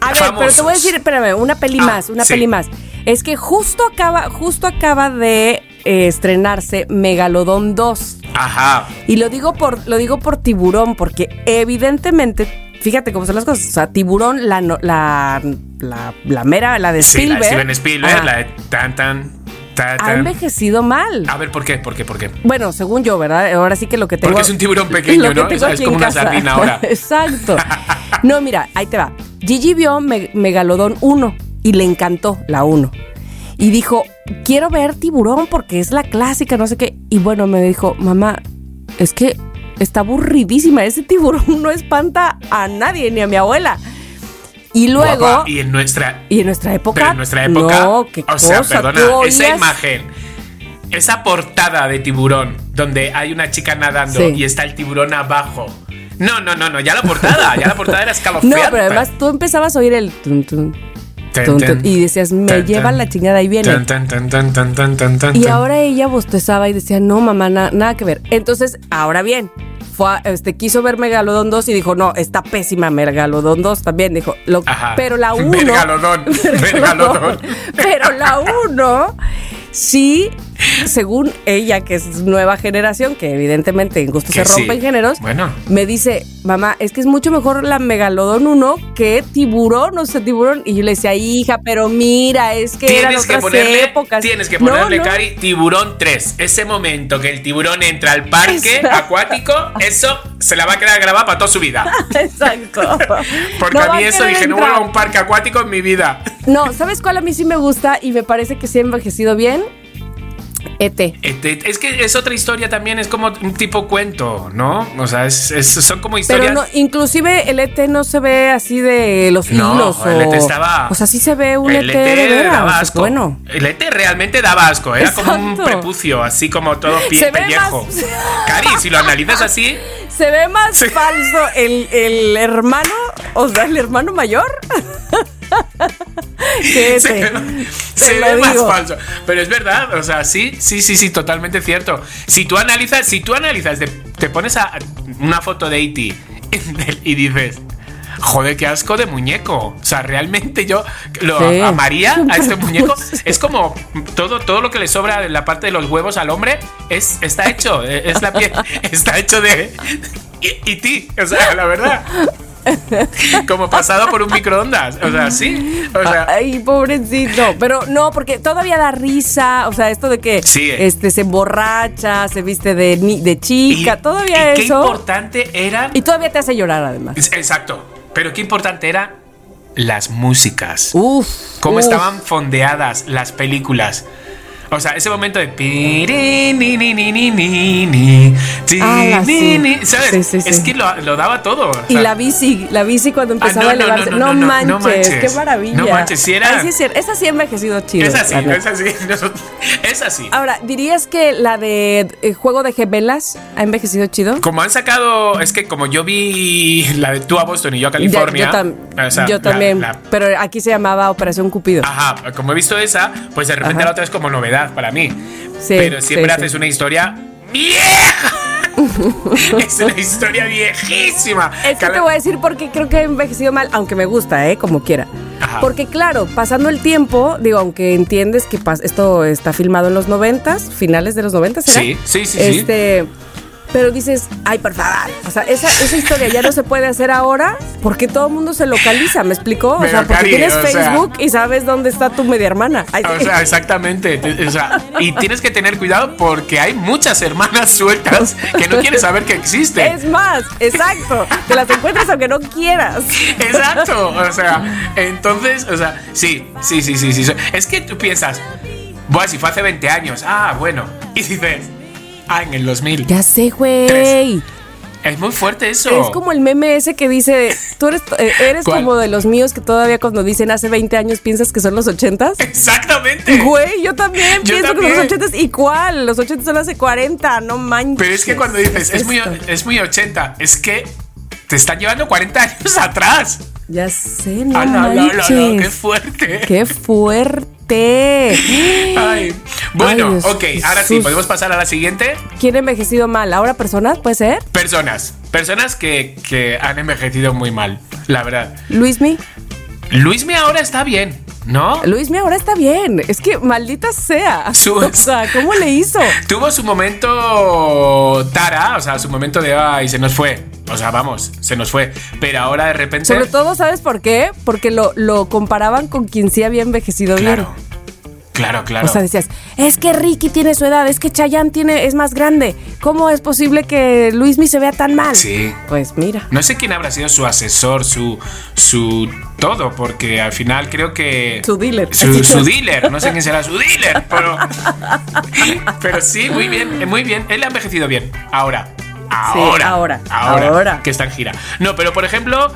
A ver, pero te voy a decir, espérame, una peli Ah, más, una sí. peli más. Es que justo acaba, justo acaba de eh, estrenarse Megalodón 2. Ajá. Y lo digo por, lo digo por tiburón, porque evidentemente, fíjate cómo son las cosas. O sea, tiburón, la, la, la, la mera, la de Sí, la Spielberg. de Steven Spielberg, ajá, la de tan tan. tan, ha tan. envejecido mal. A ver, ¿por qué? ¿Por qué? ¿Por qué? Bueno, según yo, ¿verdad? Ahora sí que lo que tengo. Porque es un tiburón *laughs* pequeño, lo que ¿no? es aquí como una casa. sardina ahora. *laughs* Exacto. No, mira, ahí te va. Gigi vio Me- Megalodón 1 y le encantó la 1. Y dijo, quiero ver tiburón porque es la clásica, no sé qué. Y bueno, me dijo, mamá, es que está aburridísima. Ese tiburón *laughs* no espanta a nadie, ni a mi abuela. Y luego. Guapa, y en nuestra y en nuestra época. Pero en nuestra época, No, qué o sea, perdona, esa imagen, esa portada de tiburón, donde hay una chica nadando Sí. y está el tiburón abajo. No, no, no, no, ya la portada, ya la portada era *laughs* No, escalofriante. pero además tú empezabas a oír el. tun, tun, y decías, me lleva la chingada y viene. y ahora ella bostezaba y decía, no, mamá, na nada que ver. Entonces, ahora bien, fue a, este, quiso ver Megalodón 2 y dijo, no, está pésima Megalodón 2 también. Dijo, lo, pero la 1. Megalodón, Megalodón. *laughs* Pero la 1 *laughs* sí *laughs* según ella, que es nueva generación, que evidentemente en gusto se sí. rompen géneros, Bueno. me dice, mamá, es que es mucho mejor la Megalodón 1 que Tiburón, o sea, Tiburón. Y yo le decía, hija, pero mira, es que eran Tienes que ponerle, épocas. tienes que ponerle, no. Cari, tiburón 3. Ese momento que el tiburón entra al parque *laughs* Exacto. acuático, eso se la va a quedar grabada para toda su vida. *laughs* Exacto. Porque No a mí eso dije, no vuelvo a entrar. un parque acuático en mi vida. No, ¿sabes cuál a mí sí me gusta y me parece que sí ha envejecido bien? ET. ET, Es que es otra historia también, es como un tipo cuento, ¿no? O sea, es- es- son como Pero historias. no, inclusive el ET no se ve así de los No, hilos. el o, ET estaba. O sea, sí se ve un el ET, de veras. daba asco. Bueno. El ET realmente daba asco. Era como un Exacto. prepucio, así como todo pie Se ve pellejo. más- *laughs* Cari, si lo analizas así, Se ve más Sí. falso el, el hermano, o sea, el hermano mayor. *laughs* *laughs* se, Te se ve más falso. Pero es verdad, o sea, sí, sí, sí, sí, totalmente cierto. Si tú analizas, si tú analizas, te, te pones a una foto de E.T. *laughs* y dices. Joder, qué asco de muñeco. O sea, realmente yo lo Sí. amaría a este muñeco. *laughs* Pues- Es como todo, todo lo que le sobra de la parte de los huevos al hombre es, está hecho. Es la piel. Está hecho de. Y, y ti. O sea, la verdad. *laughs* Como pasado por un microondas. O sea, sí. O sea, Ay, pobrecito. Pero no, porque todavía da risa. O sea, esto de que Sí, este se emborracha, se viste de, de chica, todavía y qué eso. importante eran. Y todavía te hace llorar, además. Exacto. Pero qué importante eran las músicas. Uf. Cómo uf. estaban fondeadas las películas. O sea, ese momento de. piri, ni, ni, ni, ni, ni, ni, ti, Ah, ni, sí. ¿Sabes? Sí. Es que lo, lo daba todo. o Y sea, la bici, la bici cuando Ah, empezaba no, a no, no, elevarse. no, No, manches, manches. qué maravilla. No manches, sí era- Ay. Esa sí ha envejecido chido. Es así, es así. *laughs* Es así. Ahora, ¿dirías que la de eh, Juego de Gemelas ha envejecido chido? Como han sacado, es que como yo vi la de tú a Boston y yo a Ya, California. yo, tam- o sea, yo la- también, la- pero aquí se llamaba Operación Cupido. Ajá, como he visto esa, pues de repente Ajá. la otra es como novedad para mí. Sí, Pero siempre sí, sí. haces una historia vieja. *laughs* es una historia viejísima. Es que te voy a decir porque creo que ha envejecido mal, aunque me gusta, ¿eh? Como quiera. Ajá. Porque claro, pasando el tiempo, digo, aunque entiendes que esto está filmado en los noventas, finales de los noventas, ¿será? Sí, sí, sí, sí. Pero dices, ay, por favor. O sea, esa, esa historia ya no se puede hacer ahora porque todo el mundo se localiza, ¿me explicó? O sea, porque Cari, tienes o sea- Facebook y sabes dónde está tu media hermana. Ay, O sea, exactamente. Te- o sea, y tienes que tener cuidado porque hay muchas hermanas *laughs* sueltas que no quieres saber que existen. es más, exacto. Te las encuentras aunque no quieras. Exacto. O sea, entonces, o sea, sí, sí, sí, sí, sí. Es que tú piensas, bueno, si fue hace 20 años, ah, bueno. Y dices, ah, en el 2000. Ya sé, güey. Es muy fuerte eso. Es como el meme ese que dice, tú eres, eh, eres ¿Cuál? como de los míos que todavía cuando dicen hace 20 años piensas que son los 80s. Exactamente. Güey, yo también Yo pienso también. que son los 80s. ¿Y cuál? Los 80s son hace 40, no manches. Pero es que cuando dices, es muy, esto? es muy 80, es que te están llevando 40 años *laughs* atrás. Ya sé, no Ah, no, no, no, no, qué fuerte. Qué fuerte. Ay. Bueno, Ay, ok, ahora sí, podemos pasar a la siguiente. ¿Quién ha envejecido mal? ¿Ahora personas? ¿Puede ser? Personas. Personas que, que han envejecido muy mal, la verdad. ¿Luismi? Luismi ahora está bien, ¿no? Luismi ahora está bien. Es que maldita sea. Su- *laughs* O sea, ¿cómo le hizo? Tuvo su momento Tara, o sea, su momento de ay, se nos fue. O sea, vamos, se nos fue. Pero ahora de repente. Sobre todo, ¿sabes por qué? Porque lo, lo comparaban con quien sí había envejecido Claro. bien. Claro, claro. O sea, decías, es que Ricky tiene su edad, es que Chayanne tiene, es más grande. ¿Cómo es posible que Luismi se vea tan mal? Sí. Pues mira. No sé quién habrá sido su asesor, su. su todo, porque al final creo que. Su dealer. Su, su dealer, no sé quién será su dealer, *laughs* pero. Pero sí, muy bien, muy bien. Él ha envejecido bien. Ahora. Ahora. ahora, Ahora. ahora. Que está en gira. No, pero por ejemplo.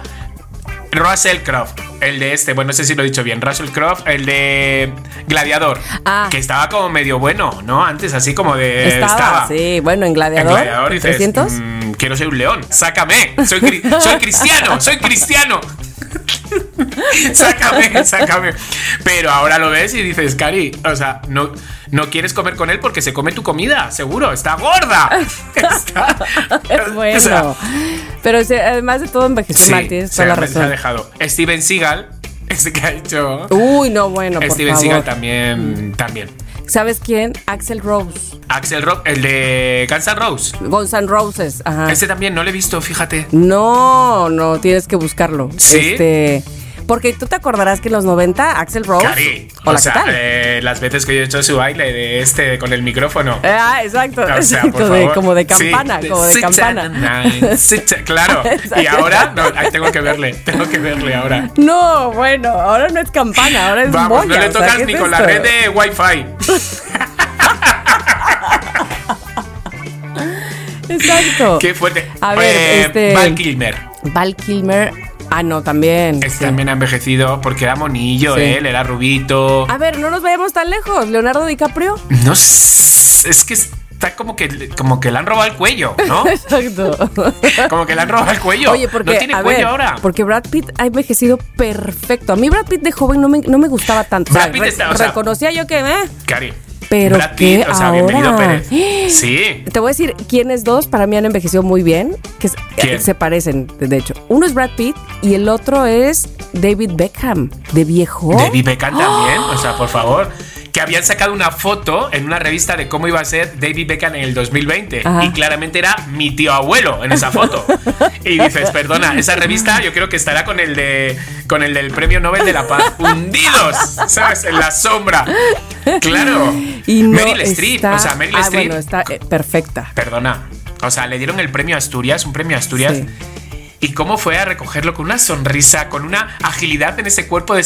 Russell Crowe, el de este, bueno, no sé si lo he dicho bien. Russell Crowe, el de Gladiador. Ah. Que estaba como medio bueno, ¿no? Antes, así como de. Estaba, sí, bueno, en En Gladiador. Gladiador dices, 300. "Mm, quiero ser un león, sácame, soy, cri- *laughs* soy cristiano, soy cristiano. *laughs* sácame, sácame. Pero ahora lo ves y dices, Cari, o sea, no, no quieres comer con él porque se come tu comida, seguro, está gorda. *laughs* Está- *laughs* bueno. o sea, pero además de todo envejeció sí, mal, tienes se toda la se ha razón. dejado. Steven Seagal, ese que ha hecho. Uy, no, bueno, por Steven favor. Seagal también, también. ¿Sabes quién? Axel Rose. Axel Rock, el de Guns N' Roses. Guns N' Roses. Ajá. Este también no lo he visto, fíjate. No, no, tienes que buscarlo. ¿Sí? Este, porque tú te acordarás que en los 90 Axel Rose. Cari, Hola, o sea, ¿qué tal? eh, las veces que yo he hecho su baile de este con el micrófono. Ah, exacto. O sea, *laughs* por favor. como de Sí, campana, como de campana. nine, claro. *laughs* y ahora, no, ahí tengo que verle, tengo que verle ahora. No, bueno, ahora no es campana, ahora es Vamos, boya, no le o sea, tocas ¿qué ni es con la red de Wi-Fi. *laughs* Exacto. Qué fuerte. A ver, Eh, este- Val Kilmer. Val Kilmer. Ah, no, también. Este sí. también ha envejecido porque era monillo, Sí. él, era rubito. A ver, no nos vayamos tan lejos. Leonardo DiCaprio. No es que está como que, como que le han robado el cuello, ¿no? *laughs* Exacto. Como que le han robado el cuello. Oye, porque, no tiene a cuello ver, ahora. porque Brad Pitt ha envejecido perfecto. A mí Brad Pitt de joven no me, no me gustaba tanto. Brad O sea, Pitt re- está- o sea- reconocía yo que, eh, Cari. Pero Brad Pitt, ¿qué o sea, bienvenido ahora? Pérez. *gasps* Sí. Te voy a decir quiénes dos para mí han envejecido muy bien, que eh, se parecen, de hecho. Uno es Brad Pitt y el otro es David Beckham, de viejo. David Beckham también, *gasps* o sea, por favor. Que habían sacado una foto en una revista de cómo iba a ser David Beckham en el 2020. Ajá. Y claramente era mi tío abuelo en esa foto. Y dices, perdona, esa revista yo creo que estará con el de con el del premio Nobel de la Paz. *laughs* Hundidos, ¿sabes? En la sombra. Claro. Y no Meryl Streep. está- O sea, Meryl ah, Streep. bueno, está eh, perfecta. Perdona. O sea, le dieron el premio Asturias, un premio Asturias. Sí. ¿Y cómo fue a recogerlo con una sonrisa, con una agilidad en ese cuerpo de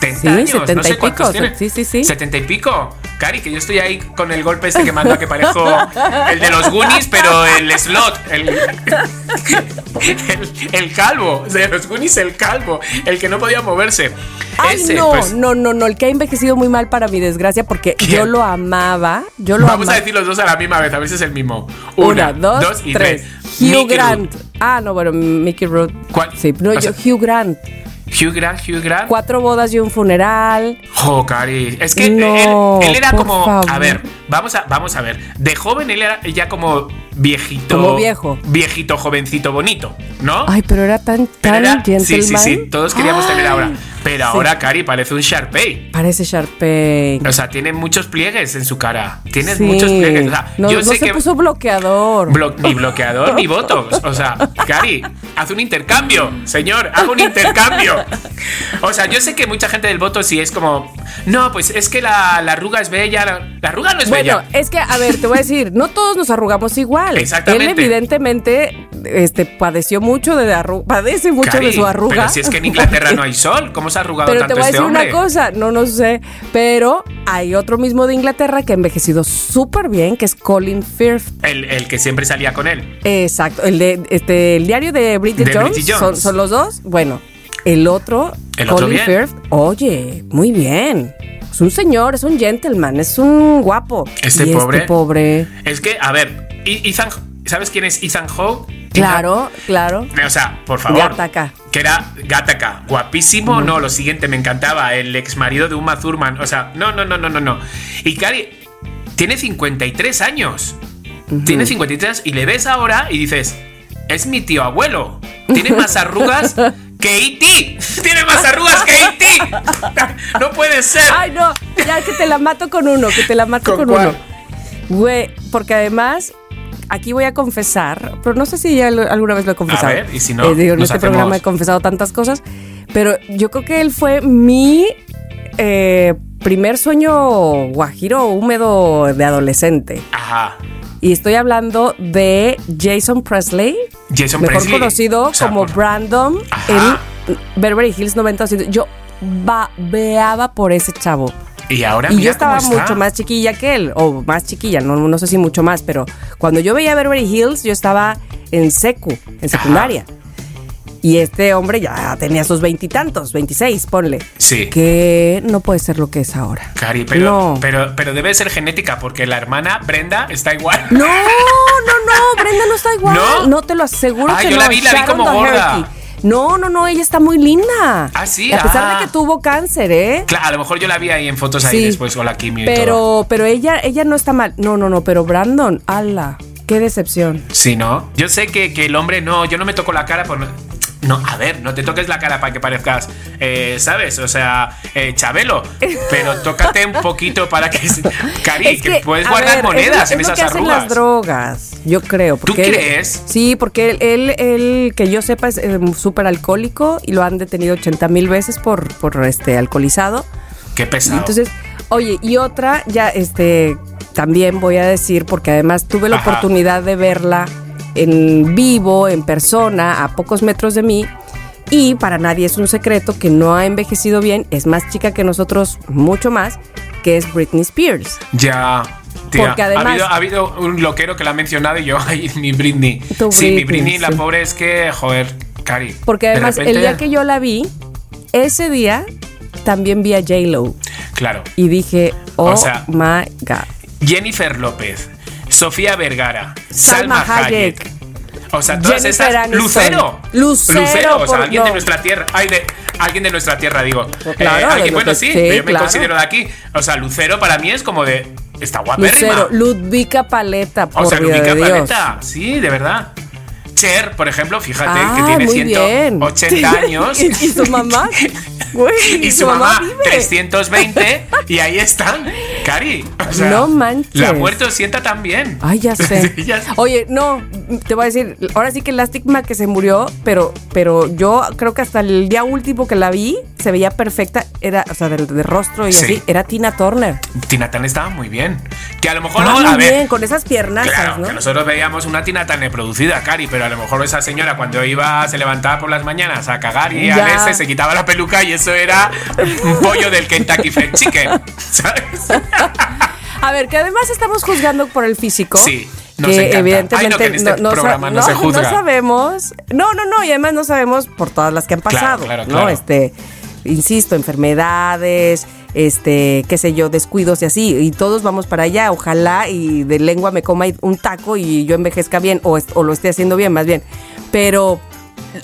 70 Sí, años? 70 no sé y pico, tiene. sí, sí, sí. 70 y pico. Cari, que yo estoy ahí con el golpe este que manda que parejo *laughs* el de los Goonies, pero el slot, el, el, el calvo, de los Goonies el calvo, el que no podía moverse. Ay, Ese, no, pues, no, no, no, el que ha envejecido muy mal para mi desgracia porque yo lo amaba, yo lo Vamos a amaba. decir los dos a la misma vez, a ver si es el mismo. Una, dos, y tres. tres. Hugh Mickey Grant. Rourke. Ah, no, bueno, Mickey Rourke. ¿Cuál? Sí, no, O yo, sea- Hugh Grant. Hugh Grant, Hugh Grant. Cuatro bodas y un funeral. Jo, Cari. Es que No, él, él era como. favor. A ver, vamos a, vamos a ver. De joven él era ya como viejito. Como viejo. Viejito, jovencito, bonito, ¿no? Ay, pero era tan, Pero tan era- gentleman. sí, sí, sí. Todos queríamos tener Ay, ahora. Pero sí. ahora, Cari, parece un Sharpay. Parece Sharpay. O sea, tiene muchos pliegues en su cara. Tienes Sí. muchos pliegues. O sea, no, yo no sé se que. puso bloqueador. Blo- ni bloqueador ni *laughs* votos. O sea, Cari, haz un intercambio, señor, haz un intercambio. O sea, yo sé que mucha gente del voto sí es como, no, pues es que la, la arruga es bella. La, la arruga no es Bueno, bella. es que, a ver, te voy a decir, no todos nos arrugamos igual. Exactamente. Él evidentemente este, padeció mucho de arruga, padece mucho Cari, de su arruga. Pero si es que en Inglaterra no hay sol, ¿cómo ha arrugado Pero te voy a este decir una cosa, no, no sé, pero hay otro mismo de Inglaterra que ha envejecido súper bien, que es Colin Firth. El, el que siempre salía con él. Exacto, el de este el diario de Bridget De Jones, Son, Jones. son los dos. Bueno, el otro, El otro Colin bien. Firth, oye, muy bien. Es un señor, es un gentleman, es un guapo. Este Y pobre. Este pobre. Es que, a ver, Ethan, ¿sabes quién es Ethan Hawke? Claro, claro. O sea, por favor. Gattaca. Que era Gattaca. Guapísimo. No, lo siguiente, me encantaba. El ex marido de Uma Thurman. O sea, no, no, no, no, no, no. Y Cari tiene 53 años. Tiene 53 y le ves ahora y dices, es mi tío abuelo. Tiene más arrugas *laughs* que E.T. Tiene más arrugas que E.T. No puede ser. Ay, no, ya que te la mato con uno, que te la mato ¿Con uno. Güey, porque además, aquí voy a confesar, pero no sé si ya lo- alguna vez lo he confesado. ver, y si no, digo, en este hacemos- programa he confesado tantas cosas, pero yo creo que él fue mi eh, primer sueño guajiro húmedo de adolescente. Ajá. Y estoy hablando de Jason Presley, Jason mejor Presley. conocido O sea, como por- Brandon Ajá. en Beverly Hills 90210. Yo babeaba por ese chavo. Y ahora Y mira yo estaba cómo está. mucho más chiquilla que él, o más chiquilla, no, no sé si mucho más, pero cuando yo veía Beverly Hills, yo estaba en secu, en secundaria. Y este hombre ya tenía sus veintitantos, veintiséis, ponle. Sí. Que no puede ser lo que es ahora. Cari, pero, No. pero, pero debe ser genética porque la hermana Brenda está igual. No, no, no, Brenda no está igual. *laughs* ¿No? ¿No? te lo aseguro Ah, que yo no. la vi, la vi como gorda. No, no, no, ella está muy linda. Ah, sí, A pesar ah. de que tuvo cáncer, ¿eh? Claro, a lo mejor yo la vi ahí en fotos ahí Sí. después con la quimio y todo. Pero, pero ella, ella no está mal. No, no, no, pero Brandon, ala, qué decepción. Sí, ¿no? Yo sé que, que el hombre no, yo no me toco la cara por... no- a ver, no te toques la cara para que parezcas, eh, ¿sabes? O sea, eh, Chabelo. Pero tócate un poquito para que... *laughs* Cari, Es que, puedes guardar ver, monedas es, en lo esas que hacen arrugas. las drogas, yo creo. porque él- crees? sí, porque él, él, él, que yo sepa, es eh, súper alcohólico y lo han detenido 80 mil veces por, por este alcoholizado. Qué pesado. Entonces, oye, y otra, ya este, también voy a decir, porque además tuve la Ajá. oportunidad de verla en vivo, en persona, a pocos metros de mí. Y para nadie es un secreto que no ha envejecido bien, es más chica que nosotros, mucho más, que es Britney Spears. ya... Tía, Porque además- ha, habido, ha habido un loquero que la ha mencionado y yo, *laughs* ay, mi Britney. Tu sí, mi Britney, la pobre es que, joder, Cari. Porque de además, el día que yo la vi, ese día también vi a J-Lo. Claro. Y dije, oh O sea, my God. Jennifer López, Sofía Vergara, Salma Salma, Hayek. Hayek. O sea, todas Jennifer estas. Aniston. Lucero. Lucero, o sea, por- alguien de nuestra tierra. Ay, de, alguien de nuestra tierra, digo. Claro, Eh, alguien, bueno, sí, sí, yo me considero de aquí. O sea, Lucero para mí es como de. Está guapérrima. Lucero, Ludvika Paleta, por O sea, Lubica de Dios. Paleta. Sí, de verdad. Cher, por ejemplo, fíjate Ah, que tiene muy bien. 180 años. *laughs* ¿Y, y su mamá? *laughs* Güey, Y su mamá, vive. 320 y ahí están, Cari. O sea, No manches. La muerte sienta también. Ay, ya *laughs* sé. Sí, ya sé. Oye, no, te voy a decir, ahora sí que la estigma que se murió, pero, pero yo creo que hasta el día último que la vi, se veía perfecta, era, o sea, de, de rostro y Sí. así, era Tina Turner. Tina Turner estaba muy bien. Que a lo mejor no, a muy ver. bien, con esas piernas, Claro, ¿no? que nosotros veíamos una Tina Turner producida, Cari, pero a lo mejor esa señora cuando iba, se levantaba por las mañanas a cagar y Ya. a ese se quitaba la peluca y eso era un pollo del Kentucky Fried Chicken, *laughs* ¿sabes? *laughs* A ver, que además estamos juzgando por el físico. Sí, nos que encanta. evidentemente Ay, no, que en este sa- programa no se juzga. sabemos. No, no, no, y además no sabemos por todas las que han pasado. claro, ¿no? claro. Este, insisto, enfermedades, este, qué sé yo, descuidos y así. Y todos vamos para allá. Ojalá y de lengua me coma un taco y yo envejezca bien, o, o lo esté haciendo bien, más bien. Pero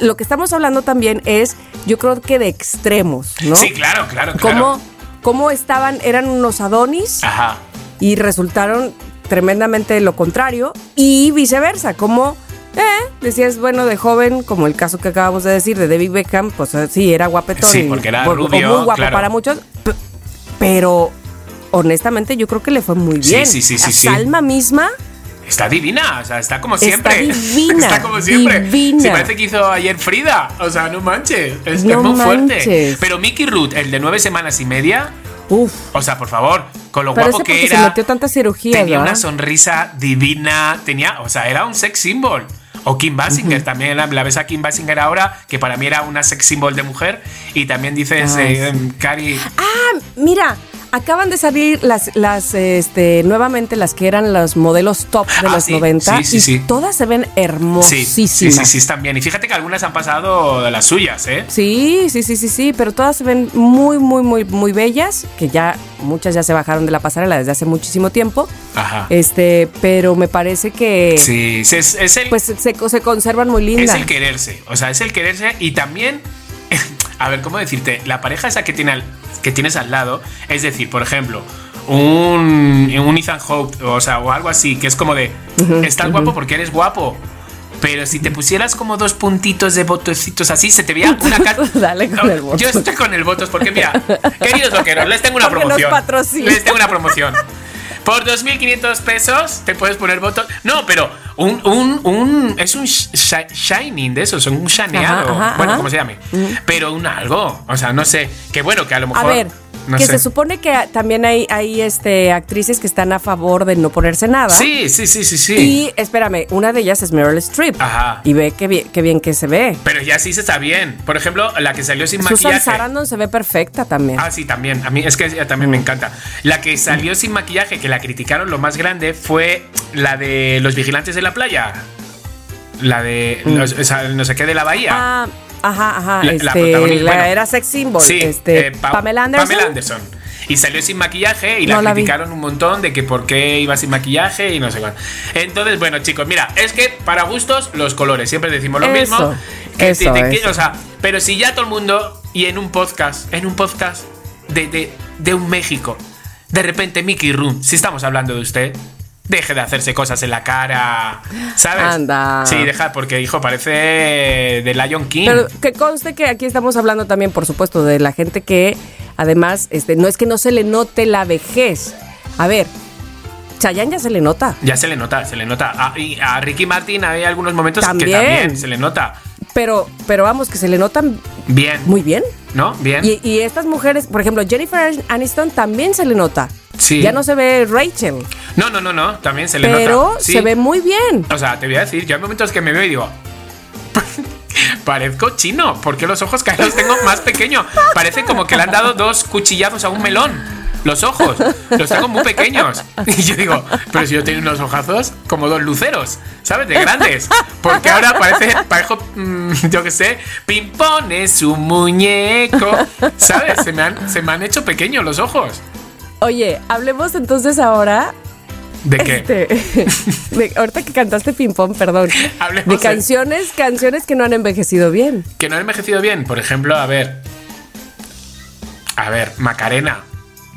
lo que estamos hablando también es, yo creo que de extremos, ¿no? Sí, claro, claro, claro. ¿Cómo, cómo estaban, eran unos adonis Ajá. y resultaron tremendamente lo contrario y viceversa, como eh, decías, bueno, de joven, como el caso que acabamos de decir de David Beckham, pues eh, sí, era guapetón Sí, porque era o muy guapo claro. para muchos, pero honestamente yo creo que le fue muy bien. sí, sí, sí, sí. Salma misma, Está divina, o sea, está como Está siempre. *laughs* divina, está como siempre. divina. Se parece que hizo ayer Frida. O sea, no manches. Es, No es muy fuerte. manches. Pero Mickey Root, el de nueve semanas y media, uff, o sea, por favor, con lo parece guapo que era. se metió tanta cirugía, tenía ¿verdad? una sonrisa divina, tenía, o sea, era un sex symbol. O Kim Basinger, también la, la ves a Kim Basinger ahora, que para mí era una sex symbol de mujer. Y también dices, Ay, eh, em, Cari, Ah, mira, acaban de salir las, las, este, nuevamente las que eran los modelos top de Ah, los sí, 90 sí, sí, y sí. todas se ven sí, hermosísimas. sí, sí, sí, están bien. Y fíjate que algunas han pasado de las suyas, ¿eh? Sí, sí, sí, sí, sí, pero todas se ven muy, muy, muy, muy bellas, que ya muchas ya se bajaron de la pasarela desde hace muchísimo tiempo. Ajá. Este, pero me parece que Sí, es, es el, pues se, se conservan muy es lindas. el quererse. O sea, es el quererse y también. *laughs* A ver, ¿cómo decirte? La pareja esa que, tiene al- que tienes al lado, es decir, por ejemplo, un, un Ethan Hope, o sea, o algo así, que es como de. estás guapo porque eres guapo. Pero si te pusieras como dos puntitos de botecitos así, se te veía una cara. *laughs* Dale con el botox. Yo estoy con el votos porque, mira, queridos loqueros, les tengo una Porque promoción. Les tengo una promoción. Por 2.500 pesos te puedes poner votos. No, pero un, un, un es un sh- sh- shining de esos, un shaneado. Ajá, ajá, bueno, ajá. como se llame. Pero un algo. O sea, no sé. Que bueno, que a lo A mejor. ver, no que sé. se supone que también hay, hay este, actrices que están a favor de no ponerse nada. Sí, sí, sí, sí, sí. Y espérame, una de ellas es Meryl Streep. Ajá. Y ve qué bien, qué bien que se ve. Pero ya sí se está bien. Por ejemplo, la que salió sin Susan maquillaje. Sarandon se ve perfecta también. Ah, sí, también. A mí es que ella también me encanta. La que salió sin maquillaje, que la criticaron lo más grande, fue la de los vigilantes de la playa. La de los- o sea, no sé qué de la bahía. Ah, ajá, ajá. La- la este, protagonista, la bueno. era sex symbol. Sí, este, eh, Pa- Pamela Anderson. Pamela Anderson. Y salió sin maquillaje y la No la vi. criticaron un montón de que por qué iba sin maquillaje y no sé cuánto. Entonces, bueno, chicos, mira, es que para gustos los colores, siempre decimos lo Eso, mismo. Eso, te- te- eso. o sea, pero si ya todo el mundo y en un podcast, en un podcast de, de, de un México, de repente Mickey Room, si estamos hablando de usted, deje de hacerse cosas en la cara, ¿sabes? Anda. Sí, deja, porque hijo, parece de Lion King. Pero que conste que aquí estamos hablando también, por supuesto, de la gente que además, este, no es que no se le note la vejez. A ver, Chayanne ya se le nota. Ya se le nota, se le nota. A, y a Ricky Martin hay algunos momentos También. que también se le nota. Pero, pero vamos, que se le notan Bien. muy bien. ¿No? Bien. Y, y estas mujeres, por ejemplo, Jennifer Aniston también se le nota. Sí. Ya no se ve Rachel, No, no, no, no. También se le pero nota. Sí. se ve muy bien. O sea, te voy a decir, yo hay momentos que me veo y digo. *laughs* Parezco chino, porque los ojos cada vez los tengo más pequeños. Parece como que le han dado dos cuchillazos a un melón. los ojos. Los tengo muy pequeños. Y yo digo, pero si yo tengo unos ojazos como dos luceros, ¿sabes? De grandes. Porque ahora parece, parezco, mm, yo qué sé, Pimpón es un muñeco. ¿Sabes? Se me, han, se me han hecho pequeños los ojos. Oye, hablemos entonces ahora. ¿De qué? este, *laughs* de- ahorita que cantaste ping pong, perdón. *laughs* Hablemos de de- canciones, canciones que no han envejecido bien. Que no han envejecido bien. Por ejemplo, a ver. A ver, Macarena.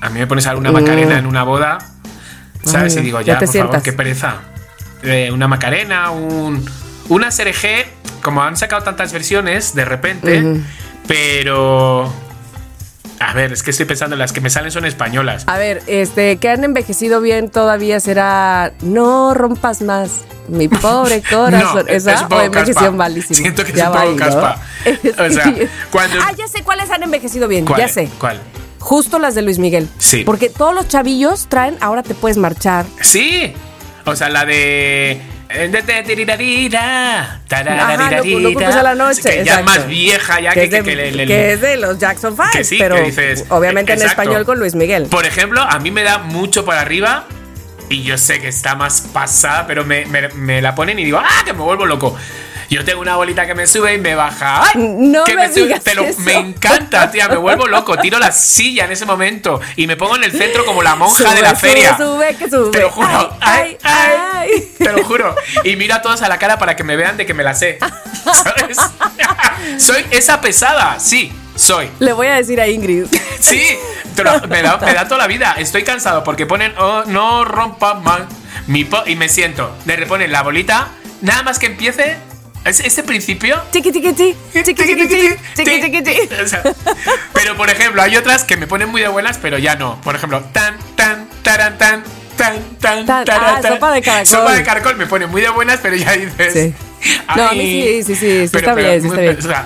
A mí me pones alguna Macarena en una boda. ¿Sabes? Ay, y digo, ya ya, por favor, sientas. qué pereza. Eh, una Macarena, un. Una SRG. Como han sacado tantas versiones de repente. Pero. A ver, es que estoy pensando, las que me salen son españolas. A ver, este, que han envejecido bien todavía será No rompas más, mi pobre *laughs* corazón. No, es ¿Esa un poco o envejeció malísimo? Siento que es Ya un poco ¿no? caspa. *laughs* O sea, cuando- Ah, ya sé cuáles han envejecido bien, ya sé. ¿Cuál? Justo las de Luis Miguel. Sí. Porque todos los chavillos traen Ahora te puedes marchar. Sí. O sea, la de. Ajá, no, no tarararira. culpes a la noche. Que ya exacto. más vieja, ya que, que, de, que- que le- le- que es de los Jackson 5, que sí, pero dices, obviamente en exacto. español con Luis Miguel. Por ejemplo, a mí me da mucho por arriba. Y yo sé que está más pasada, pero me, me- me la ponen y digo, ¡ah! Que me vuelvo loco. Yo tengo una bolita que me sube y me baja. ¡Ay! No que me sube. digas Te lo- eso. Me encanta, tía. Me vuelvo loco. Tiro la silla en ese momento y me pongo en el centro como la monja Sube, de la sube, feria. sube, que sube. Te lo juro. Ay, Ay, ay, ay. Te lo juro. Y miro a todos a la cara para que me vean de que me la sé. ¿Sabes? *laughs* soy esa pesada. Sí, soy. Le voy a decir a Ingrid. Sí, pero me da, me da toda la vida. Estoy cansado porque ponen, oh, no rompa más mi po y me siento. Le reponen la bolita. Nada más que empiece. Este principio. Pero por ejemplo, hay otras que me ponen muy de buenas, pero ya no. Por ejemplo, tan, tan, taran, tan, tan, tan, tan, taran, ah, tan. Sopa de caracol. Sopa de caracol me pone muy de buenas, pero ya dices. Sí. No, a mí sí, sí, sí. sí pero, está, pero, bien, muy, bien. O sea,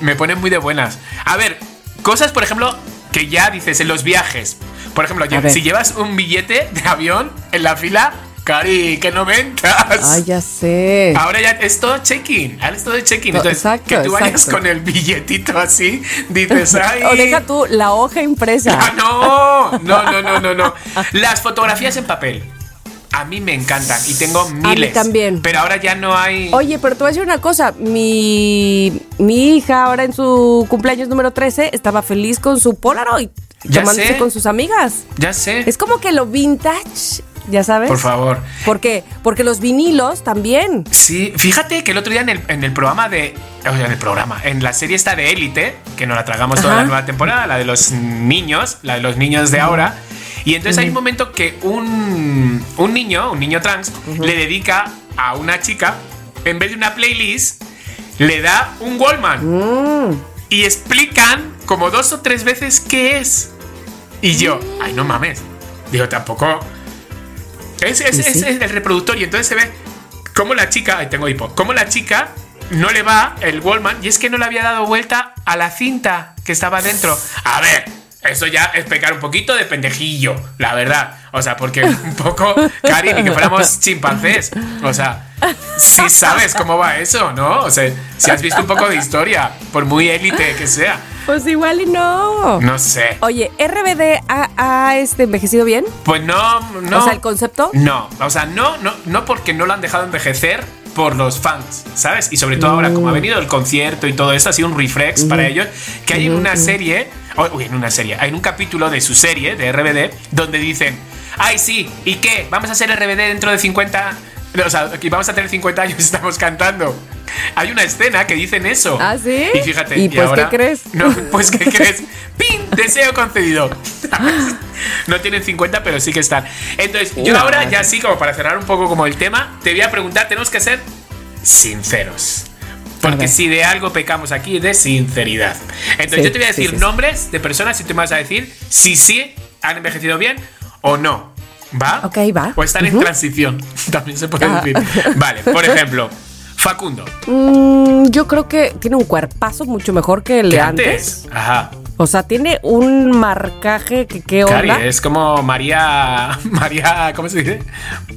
me ponen muy de buenas. A ver, cosas, por ejemplo, que ya dices en los viajes. Por ejemplo, si llevas un billete de avión en la fila, Cari, que no ventas. Ay, ya sé. Ahora ya es todo check-in. Ahora es todo check-in. Entonces, exacto, que tú vayas exacto. con el billetito así, *laughs* dices, ay. O deja tú la hoja Ah, impresa. no, no, no, no, no, no. Las fotografías en papel. A mí me encantan y tengo miles. también. Pero ahora ya no hay. Oye, pero te voy a decir una cosa. Mi, mi hija, ahora en su cumpleaños número 13, estaba feliz con su Polaroid. Ya tomándose sé. con sus amigas. Ya sé. Es como que lo vintage, ya sabes. Por favor. ¿Por qué? Porque los vinilos también. Sí, fíjate que el otro día en el, en el programa de. O sea, en el programa, en la serie esta de Élite, que nos la tragamos toda la nueva temporada, la de los niños, la de los niños de ahora. Y entonces hay un momento que un, un niño, un niño trans, le dedica a una chica, en vez de una playlist, le da un Wallman. Y explican como dos o tres veces qué es. Y yo, ay, no mames. Digo, tampoco. Es, es- Y es- sí. es el reproductor y entonces se ve cómo la chica, ahí tengo hipo, cómo la chica no le va el Wallman y es que no le había dado vuelta a la cinta que estaba dentro. A ver, eso ya es pecar un poquito de pendejillo, la verdad. O sea, porque *laughs* un poco, Cari, ni que fuéramos chimpancés. O sea, sí sabes cómo va eso, ¿no? O sea, si has visto un poco de historia, por muy élite que sea. Pues igual y no. No sé. Oye, ¿RBD ha, ha, este, envejecido bien? Pues no, no. O sea, el concepto. No, o sea, no, no, no porque no lo han dejado envejecer por los fans, ¿sabes? Y sobre todo ahora, como ha venido el concierto y todo eso, ha sido un reflex para ellos, que hay en una serie, uy, en una serie, hay un capítulo de su serie, de RBD, donde dicen, ay, sí, ¿y qué? Vamos a hacer RBD dentro de 50... O sea, que vamos a tener 50 años y estamos cantando. Hay una escena que dicen eso. ¿Ah, sí? Y fíjate, ¿Y pues qué crees? No, pues ¿qué *laughs* crees? ¡Pin! Deseo concedido. No tienen 50, pero sí que están. Entonces, yo ahora ya sí, como para cerrar un poco como el tema, te voy a preguntar, tenemos que ser sinceros. Porque si de algo pecamos aquí es de sinceridad. Entonces Sí, yo te voy a decir sí, sí. nombres de personas y tú me vas a decir si sí han envejecido bien o no. ¿Va? Ok, va. O están en transición. *laughs* También se puede Ah. decir. Vale, por *laughs* ejemplo, Facundo. Mm, yo creo que tiene un cuerpazo mucho mejor que el ¿Qué de antes. antes? Ajá. O sea, tiene un marcaje que qué Cari, onda. es como María. *laughs* María. ¿Cómo se dice?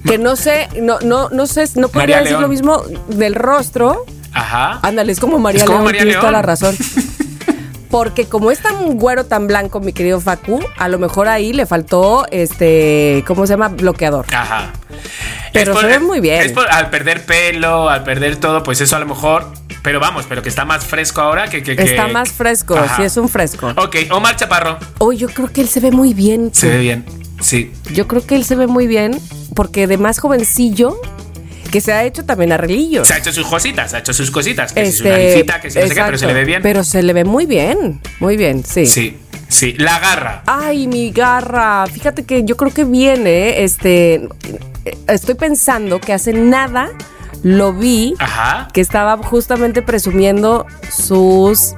Que no sé, no, no, no sé, no podría María decir León. lo mismo del rostro. Ajá. Ándale, es como María Es como León, María tienes toda la razón. Porque como es tan güero, tan blanco, mi querido Facu, a lo mejor ahí le faltó, este, ¿cómo se llama? Bloqueador. Ajá. Pero se ve muy bien. Es por- al perder pelo, al perder todo, pues eso a lo mejor. Pero vamos, pero que está más fresco ahora que. que- que- Está más fresco, Ajá. sí es un fresco. Ok, Omar Chaparro. Hoy yo creo que él se ve muy bien. Se ve bien. Sí. Yo creo que él se ve muy bien porque de más jovencillo que se ha hecho también arreglillos. Se ha hecho sus cositas, se ha hecho sus cositas. Que si su Este, naricita, que si no sé qué, pero se le ve bien. Pero se le ve muy bien, muy bien, sí. Sí, sí. La garra. Ay, mi garra. Fíjate que yo creo que viene, este, estoy pensando que hace nada lo vi Ajá. que estaba justamente presumiendo sus...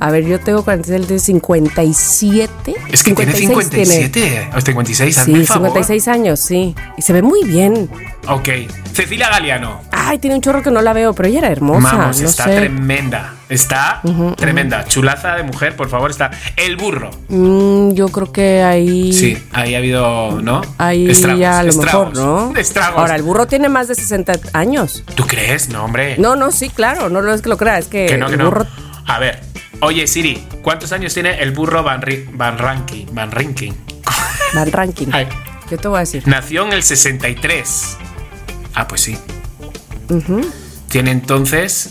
A ver, yo tengo 46, él tiene 57. Es que tiene 56 57 o 56, hazme Sí, el favor. 56 años, sí. Y se ve muy bien. Ok. Cecilia Galeano. Ay, tiene un chorro que no la veo, pero ella era hermosa. Vamos, no está sé. tremenda. Está tremenda. Chulaza de mujer, por favor, está. El burro. Mm, yo creo que ahí. Sí, ahí ha habido, ¿no? Ahí Estragos, a lo estragos, mejor, ¿no? Estragos. Ahora, el burro tiene más de 60 años. ¿Tú crees? No, hombre. No, no, sí, claro. No, no es que lo crea, es que, que no, que el no. burro. A ver. Oye, Siri, ¿cuántos años tiene el burro Van, Ri- Van Ranking? Van Ranking. *laughs* Van ranking. Yo te voy a decir. Nació en el 63. Ah, pues sí. Tiene entonces.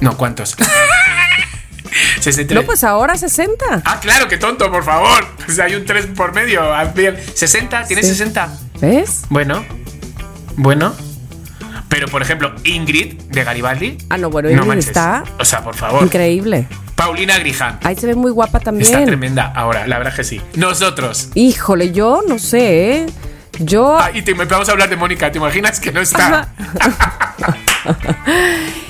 No, ¿cuántos? *laughs* 63. No, pues ahora 60. Ah, claro, qué tonto, por favor. Pues hay un 3 por medio. Ah, bien. 60, ¿tiene Sí. 60? ¿Ves? Bueno. Bueno. Pero, por ejemplo, Ingrid de Garibaldi. Ah, no, bueno, Ingrid manches. está O sea, por favor. Increíble. Paulina Griján. Ahí se ve muy guapa también. Está tremenda ahora, la verdad que sí. Nosotros. Híjole, yo no sé, ¿eh? Yo. Ah, y te, vamos a hablar de Mónica, ¿te imaginas que no está? *laughs*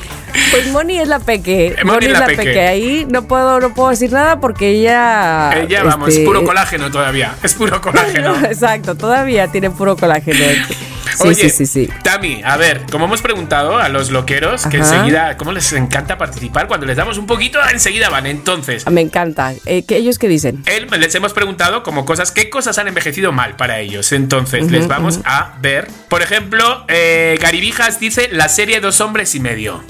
Pues Moni es la peque. Eh, Moni es la peque. Ahí no puedo, no puedo decir nada porque ella. Ella, vamos, este, es puro colágeno todavía. Es puro *laughs* colágeno. *laughs* Exacto, todavía tiene puro colágeno. *laughs* Sí, Oye, sí, sí, sí. Tami, a ver, como hemos preguntado a los loqueros, que enseguida, ¿cómo les encanta participar? Cuando les damos un poquito, enseguida van. Entonces, Me encanta. Eh, ¿qué, ¿Ellos qué dicen? él- les hemos preguntado como cosas, ¿qué cosas han envejecido mal para ellos? Entonces, les vamos a ver. Por ejemplo, eh, Garibijas dice la serie Dos Hombres y Medio.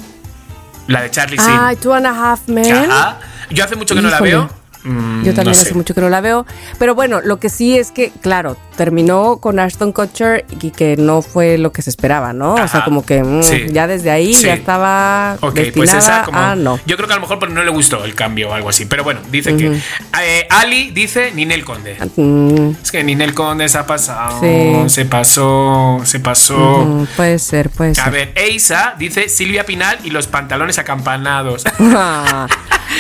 La de Charlie Sheen. Ay, Two and a Half Men. Ajá. Yo hace mucho que no la veo. Mm, Yo también no hace mucho que no la veo. Pero bueno, lo que sí es que, claro, terminó con Ashton Kutcher y que no fue lo que se esperaba, ¿no? O sea, como que mm, Sí. ya desde ahí Sí. ya estaba Ok, destinada pues esa como. a no. Yo creo que a lo mejor pues, no le gustó el cambio o algo así. Pero bueno, dice que. eh, Ali dice Ninel Conde. Mm, Es que Ninel Conde se ha pasado. Sí. Se pasó. Se pasó. puede ser, puede ser. A ver, Eisa dice Silvia Pinal y los pantalones acampanados. *laughs* Ah.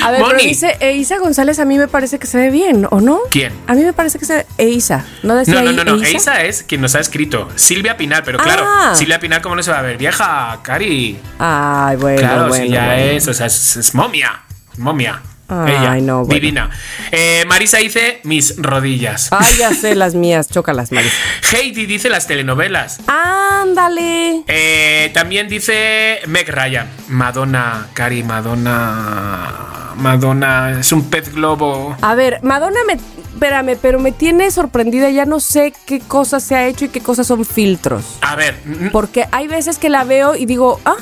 A ver, pero dice Eisa González, a mí me parece que se ve bien, ¿o no? ¿Quién? A mí me parece que se ve Eisa. ¿No decía No, no, no, no. Eisa? Es quien nos ha escrito. Silvia Pinal, pero claro, Ah. Silvia Pinal, ¿cómo no se va a ver? Vieja, Cari. Ay, bueno, Claro, bueno. si ya bueno. es, o sea, es, es momia. Momia. Ay, Ella, no, bueno. divina. Eh, Marisa dice mis rodillas. Ay, ya sé las mías, chócalas, Marisa. *laughs* Heidi dice las telenovelas. Ándale. Eh, también dice Meg Ryan. Madonna, Cari, Madonna. Madonna, es un pez globo. A ver, Madonna me. Espérame, pero me tiene sorprendida. Ya no sé qué cosas se ha hecho y qué cosas son filtros. A ver, mm, Porque hay veces que la veo y digo, ah,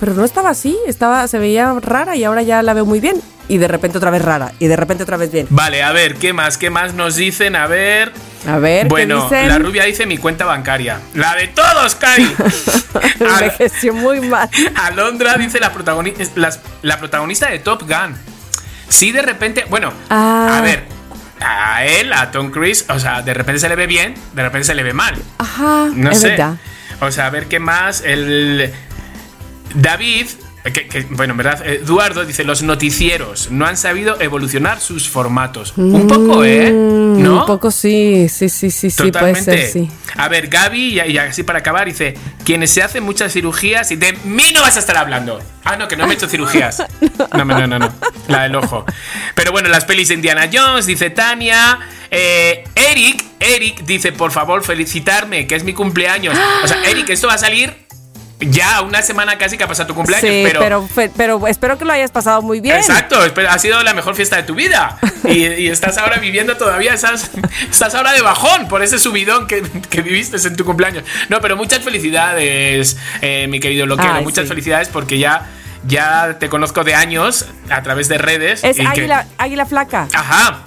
pero no estaba así. Estaba, se veía rara y ahora ya la veo muy bien. Y de repente otra vez rara. Y de repente otra vez bien. vale, a ver, ¿qué más? ¿Qué más nos dicen? A ver. A ver, Bueno, ¿qué dicen? la rubia dice mi cuenta bancaria. La de todos, Cari. *laughs* Envejeció muy mal. Alondra dice la protagonista de Top Gun. Sí, de repente, bueno, Ah. a ver, a él, a Tom Cruise, o sea, de repente se le ve bien, de repente se le ve mal. Ajá, No es sé. verdad. O sea, a ver qué más. El David, que, que, bueno, en verdad, Eduardo dice: Los noticieros no han sabido evolucionar sus formatos. Un poco, ¿eh? Mm, ¿No? Un poco sí, sí, sí, sí, sí, puede ser, sí. A ver, Gaby, y, así para acabar, dice: Quienes se hacen muchas cirugías y de mí no vas a estar hablando. Ah, no, que no me he hecho cirugías. *laughs* No, no, no, no. La del ojo. Pero bueno, las pelis de Indiana Jones, dice Tania. Eh, Eric, Eric dice: Por favor, felicitarme, que es mi cumpleaños. O sea, Eric, esto va a salir ya una semana casi que ha pasado tu cumpleaños, Sí, pero. pero, espero que lo hayas pasado muy bien. Exacto, ha sido la mejor fiesta de tu vida. Y, y estás ahora viviendo todavía, esas, estás ahora de bajón por ese subidón que, que viviste en tu cumpleaños. No, pero muchas felicidades, eh, mi querido Loquero. Ay, muchas sí. felicidades porque ya, ya te conozco de años a través de redes. Es que- águila, águila flaca. Ajá.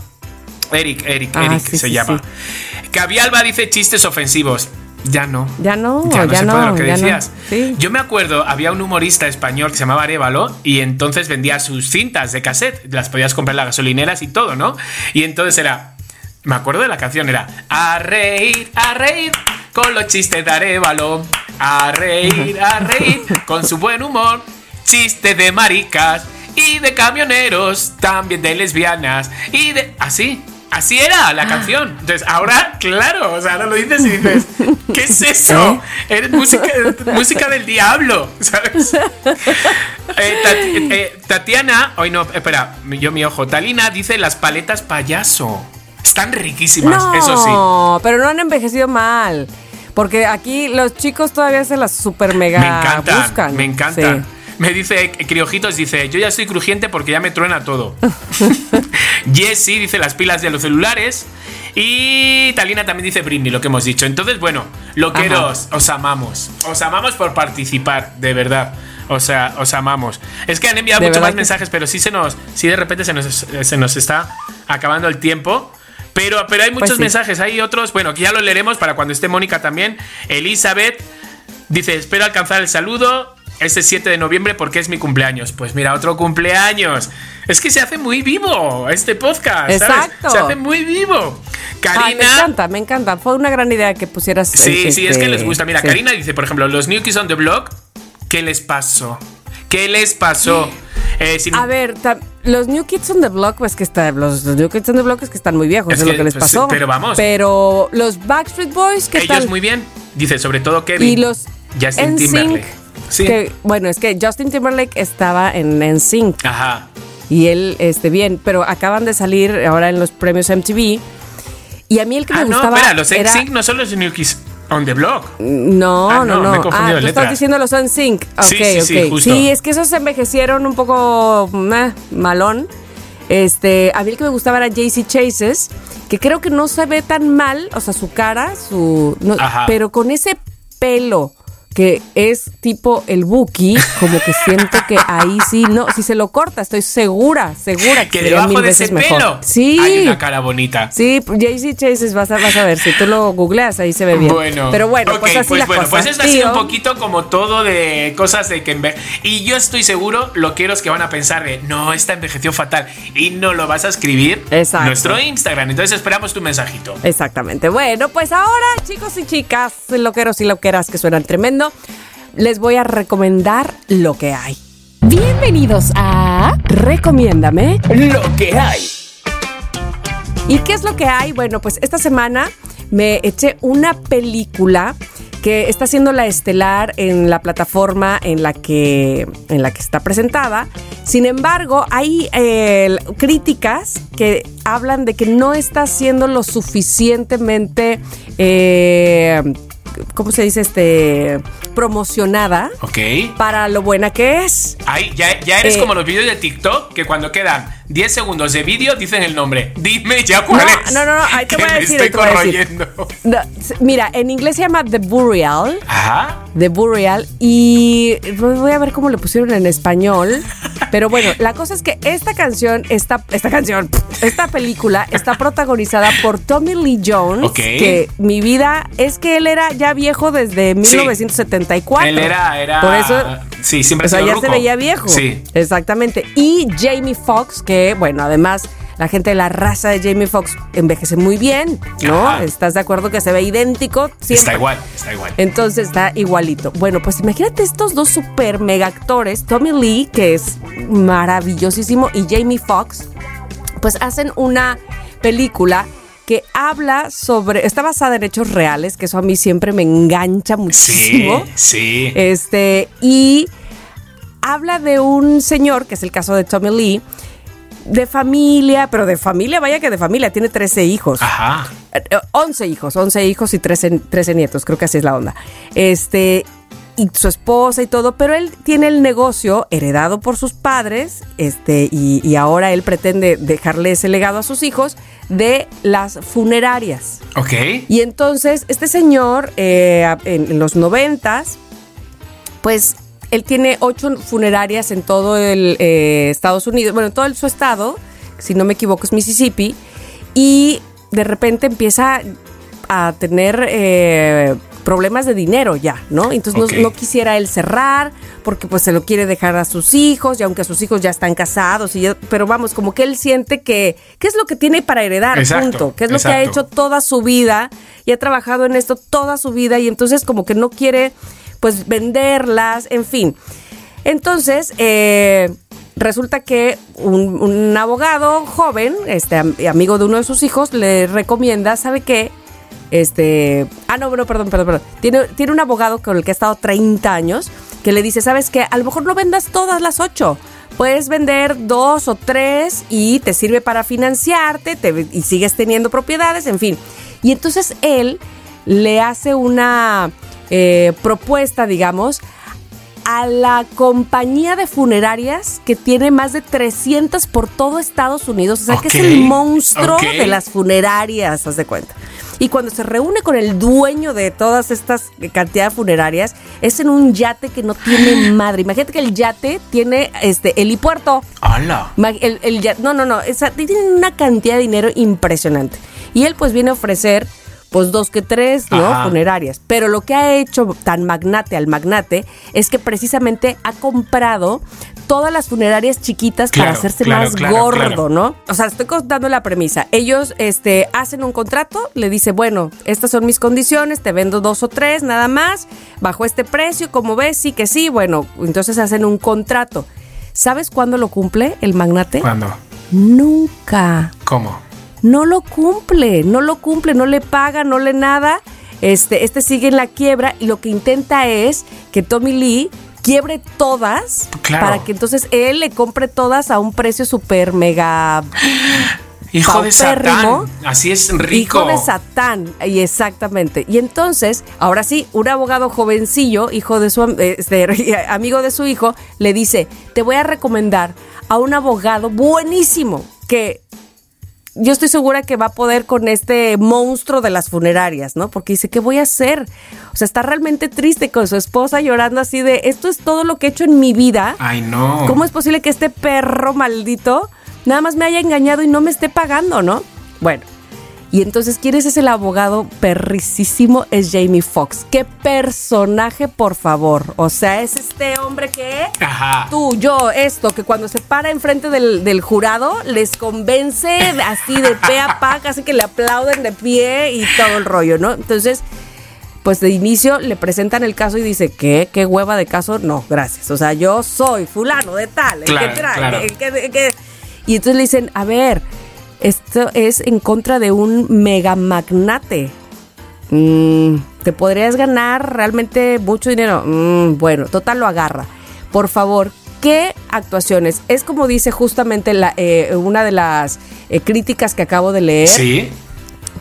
Eric, Eric, Ah, Eric sí, se sí, llama. sí. Cavialba dice chistes ofensivos. Ya no. Ya no, Ya no ya se no, puede lo que no. decías. Sí. Yo me acuerdo, había un humorista español que se llamaba Arevalo y entonces vendía sus cintas de cassette. Las podías comprar en las gasolineras y todo, ¿no? Y entonces era. Me acuerdo de la canción, era A reír, a reír con los chistes de Arevalo. A reír, a reír con su buen humor. Chistes de maricas y de camioneros, también de lesbianas y de. Así. Así era la canción. Entonces, ahora, claro, o sea, ahora lo dices y dices, ¿qué es *laughs* eso? Eres música, música del diablo, ¿sabes? *laughs* Eh, Tat- eh, Tatiana, hoy no, espera, yo mi ojo, Talina dice las paletas payaso. Están riquísimas, no, eso sí. pero no han envejecido mal. Porque aquí los chicos todavía se las super mega Me encantan, buscan. me encantan. Sí. Me dice Criojitos, dice, yo ya estoy crujiente porque ya me truena todo. *laughs* Jessie dice las pilas de los celulares. Y Talina también dice Britney, lo que hemos dicho. Entonces, bueno, loqueros, os amamos. Os amamos por participar, de verdad. O sea, os amamos. Es que han enviado muchos más que mensajes, pero sí se nos, sí de repente se nos, se nos está acabando el tiempo. Pero, pero hay muchos Pues sí. mensajes, hay otros, bueno, que ya los leeremos para cuando esté Mónica también. Elizabeth dice, espero alcanzar el saludo ese 7 de noviembre porque es mi cumpleaños. Pues mira, otro cumpleaños. Es que se hace muy vivo este podcast. ¿sabes? Exacto. Se hace muy vivo. Ay, me Karina. encanta, me encanta. Fue una gran idea que pusieras. Sí, eh, sí, es este, que les gusta. Mira, sí. Karina dice, por ejemplo, los New Kids on the Block, ¿qué les pasó? ¿Qué les pasó? Eh, sin- A ver, los New Kids on the Block, pues que está, los, los New Kids on the Block es que están muy viejos, Es es, que, lo que les pues, pasó. pero vamos. Pero los Backstreet Boys, ¿qué ellos tal? muy bien. Dice, sobre todo Kevin. y los Justin NSYNC, Timberlake. Sí. que, bueno, es que Justin Timberlake estaba en NSYNC Ajá. y él, este, bien, pero acaban de salir ahora en los premios MTV. Y a mí el que Ah, me no, gustaba espera, los era- NSYNC no son los New Kids on the Block. No, Ah, no, no, no. me he ah, tú estás diciendo los NSYNC. Ok, Sí, sí, sí, ok. justo. Sí, es que esos se envejecieron un poco meh, malón. Este, a mí el que me gustaba era JC Chases, que creo que no se ve tan mal, o sea, su cara, su no, pero con ese pelo que es tipo el Buki, como que siento que ahí sí, no, si se lo corta, estoy segura, segura que, Que debajo mil de ese veces mejor. pelo Sí. hay una cara bonita. Sí, JC Chases, vas a, vas a ver, si tú lo googleas, ahí se ve bien. Bueno, pero bueno, ok, pues así la bueno, pues esto ha sido un poquito como todo de cosas de que enve- y yo estoy seguro loqueros que van a pensar de no, esta envejeció fatal y no lo vas a escribir Exacto. en nuestro Instagram. Entonces esperamos tu mensajito. Exactamente. Bueno, pues ahora, chicos y chicas, loqueros y loqueras que suenan tremendo, les voy a recomendar lo que hay. Bienvenidos a Recomiéndame. Lo que hay. ¿Y qué es lo que hay? Bueno, pues esta semana me eché una película que está siendo la estelar en la plataforma en la que, en la que está presentada. Sin embargo, hay eh, críticas que hablan de que no está siendo lo suficientemente, eh, ¿cómo se dice? Este, promocionada Ok. para lo buena que es. Ahí, ya, ya eres Eh, como los vídeos de TikTok que cuando quedan 10 segundos de vídeo dicen el nombre. Dime ya No, cuál es. no, no, no, ahí te voy a decir, estoy ahí te voy a decir. corroyendo. No, mira, en inglés se llama The Burial. Ajá. The Burial y voy a ver cómo le pusieron en español. Pero bueno, la cosa es que esta canción, esta, esta canción, esta película está protagonizada por Tommy Lee Jones, Ok. que mi vida es que él era ya viejo desde 1974. Él era, era. Por eso Sí, siempre o sea, ya ruco. se veía viejo. Sí. Exactamente. Y Jamie Foxx, que, bueno, además, la gente de la raza de Jamie Foxx envejece muy bien, ¿no? Ajá. ¿Estás de acuerdo que se ve idéntico? Siempre. Está igual, está igual. Entonces está igualito. Bueno, pues imagínate estos dos super mega actores, Tommy Lee, que es maravillosísimo, y Jamie Foxx, pues hacen una película que habla sobre, está basada en hechos reales, que eso a mí siempre me engancha Sí, muchísimo. sí. Este, y habla de un señor, que es el caso de Tommy Lee, de familia, pero de familia, vaya que de familia, tiene 13 hijos. Ajá. Eh, eh, 11 hijos, 11 hijos y 13, 13 nietos, creo que así es la onda. Este, y su esposa y todo, pero él tiene el negocio heredado por sus padres, este, y, y ahora él pretende dejarle ese legado a sus hijos de las funerarias. Ok. Y entonces, este señor, eh, en, en los noventas, pues él tiene ocho funerarias en todo el eh, Estados Unidos, bueno, en todo el, su estado, si no me equivoco es Mississippi, y de repente empieza a tener eh, problemas de dinero ya, ¿no? Entonces no- quisiera él cerrar porque pues se lo quiere dejar a sus hijos y aunque sus hijos ya están casados y ya- pero vamos, como que él siente que qué es lo que tiene para heredar, Exacto, punto, qué es lo que ha hecho toda su vida y ha trabajado en esto toda su vida y entonces como que no quiere pues venderlas, en fin. Entonces, eh, resulta que un, un abogado joven, este am- amigo de uno de sus hijos, le recomienda, ¿sabe qué? Este, ah, no, bueno, perdón, perdón, perdón. Tiene, tiene un abogado con el que ha estado 30 años que le dice, ¿sabes qué? A lo mejor no vendas todas las ocho. Puedes vender dos o tres y te sirve para financiarte te- y sigues teniendo propiedades, en fin. Y entonces él le hace una eh, propuesta, digamos, a la compañía de funerarias que tiene más de 300 por todo Estados Unidos. O sea, que es el monstruo de las funerarias, haz de cuenta. Y cuando se reúne con el dueño de todas estas cantidades funerarias, es en un yate que no tiene *gasps* madre. Imagínate que el yate tiene este helipuerto. ¡Hala! El, el no, no, no. esa- tienen una cantidad de dinero impresionante. Y él pues viene a ofrecer pues dos que tres, ¿no? Ajá. Funerarias. Pero lo que ha hecho tan magnate al magnate es que precisamente ha comprado todas las funerarias chiquitas para hacerse claro, más claro, gordo. ¿no? O sea, estoy contando la premisa. Ellos este, hacen un contrato, le dice, bueno, estas son mis condiciones, te vendo dos o tres, nada más, bajo este precio, como ves, sí que sí, bueno, entonces hacen un contrato. ¿Sabes cuándo lo cumple el magnate? ¿Cuándo? Nunca. ¿Cómo? No lo cumple, no lo cumple, no le paga, no le nada. Este, este sigue en la quiebra y lo que intenta es que Tommy Lee quiebre todas Claro. para que entonces él le compre todas a un precio súper mega Hijo de. Satán. Así es rico. Hijo de Satán, y exactamente. Y entonces, ahora sí, un abogado jovencillo, hijo de su eh, este, *laughs* amigo de su hijo, le dice: Te voy a recomendar a un abogado buenísimo que yo estoy segura que va a poder con este monstruo de las funerarias, ¿no? Porque dice, ¿qué voy a hacer? O sea, está realmente triste con su esposa llorando así de, esto es todo lo que he hecho en mi vida. Ay, no. ¿Cómo es posible que este perro maldito nada más me haya engañado y no me esté pagando, no? Bueno, y entonces, ¿quién es el abogado perricísimo? Es Jamie Foxx. ¿Qué personaje, por favor? O sea, es este hombre que Ajá. tú, yo, esto, que cuando se para enfrente del, del jurado, les convence así de pe a pa, *laughs* casi que le aplauden de pie y todo el rollo, ¿no? Entonces, pues de inicio le presentan el caso y dice, ¿qué? ¿Qué hueva de caso? No, gracias. O sea, yo soy fulano de tal, el Claro, que trae, claro. el que- el que- Y entonces le dicen, a ver, esto es en contra de un mega magnate. Mm, ¿Te podrías ganar realmente mucho dinero? Mm, bueno, total lo agarra. Por favor, ¿qué actuaciones? Es como dice justamente la, eh, una de las eh, críticas que acabo de leer Sí.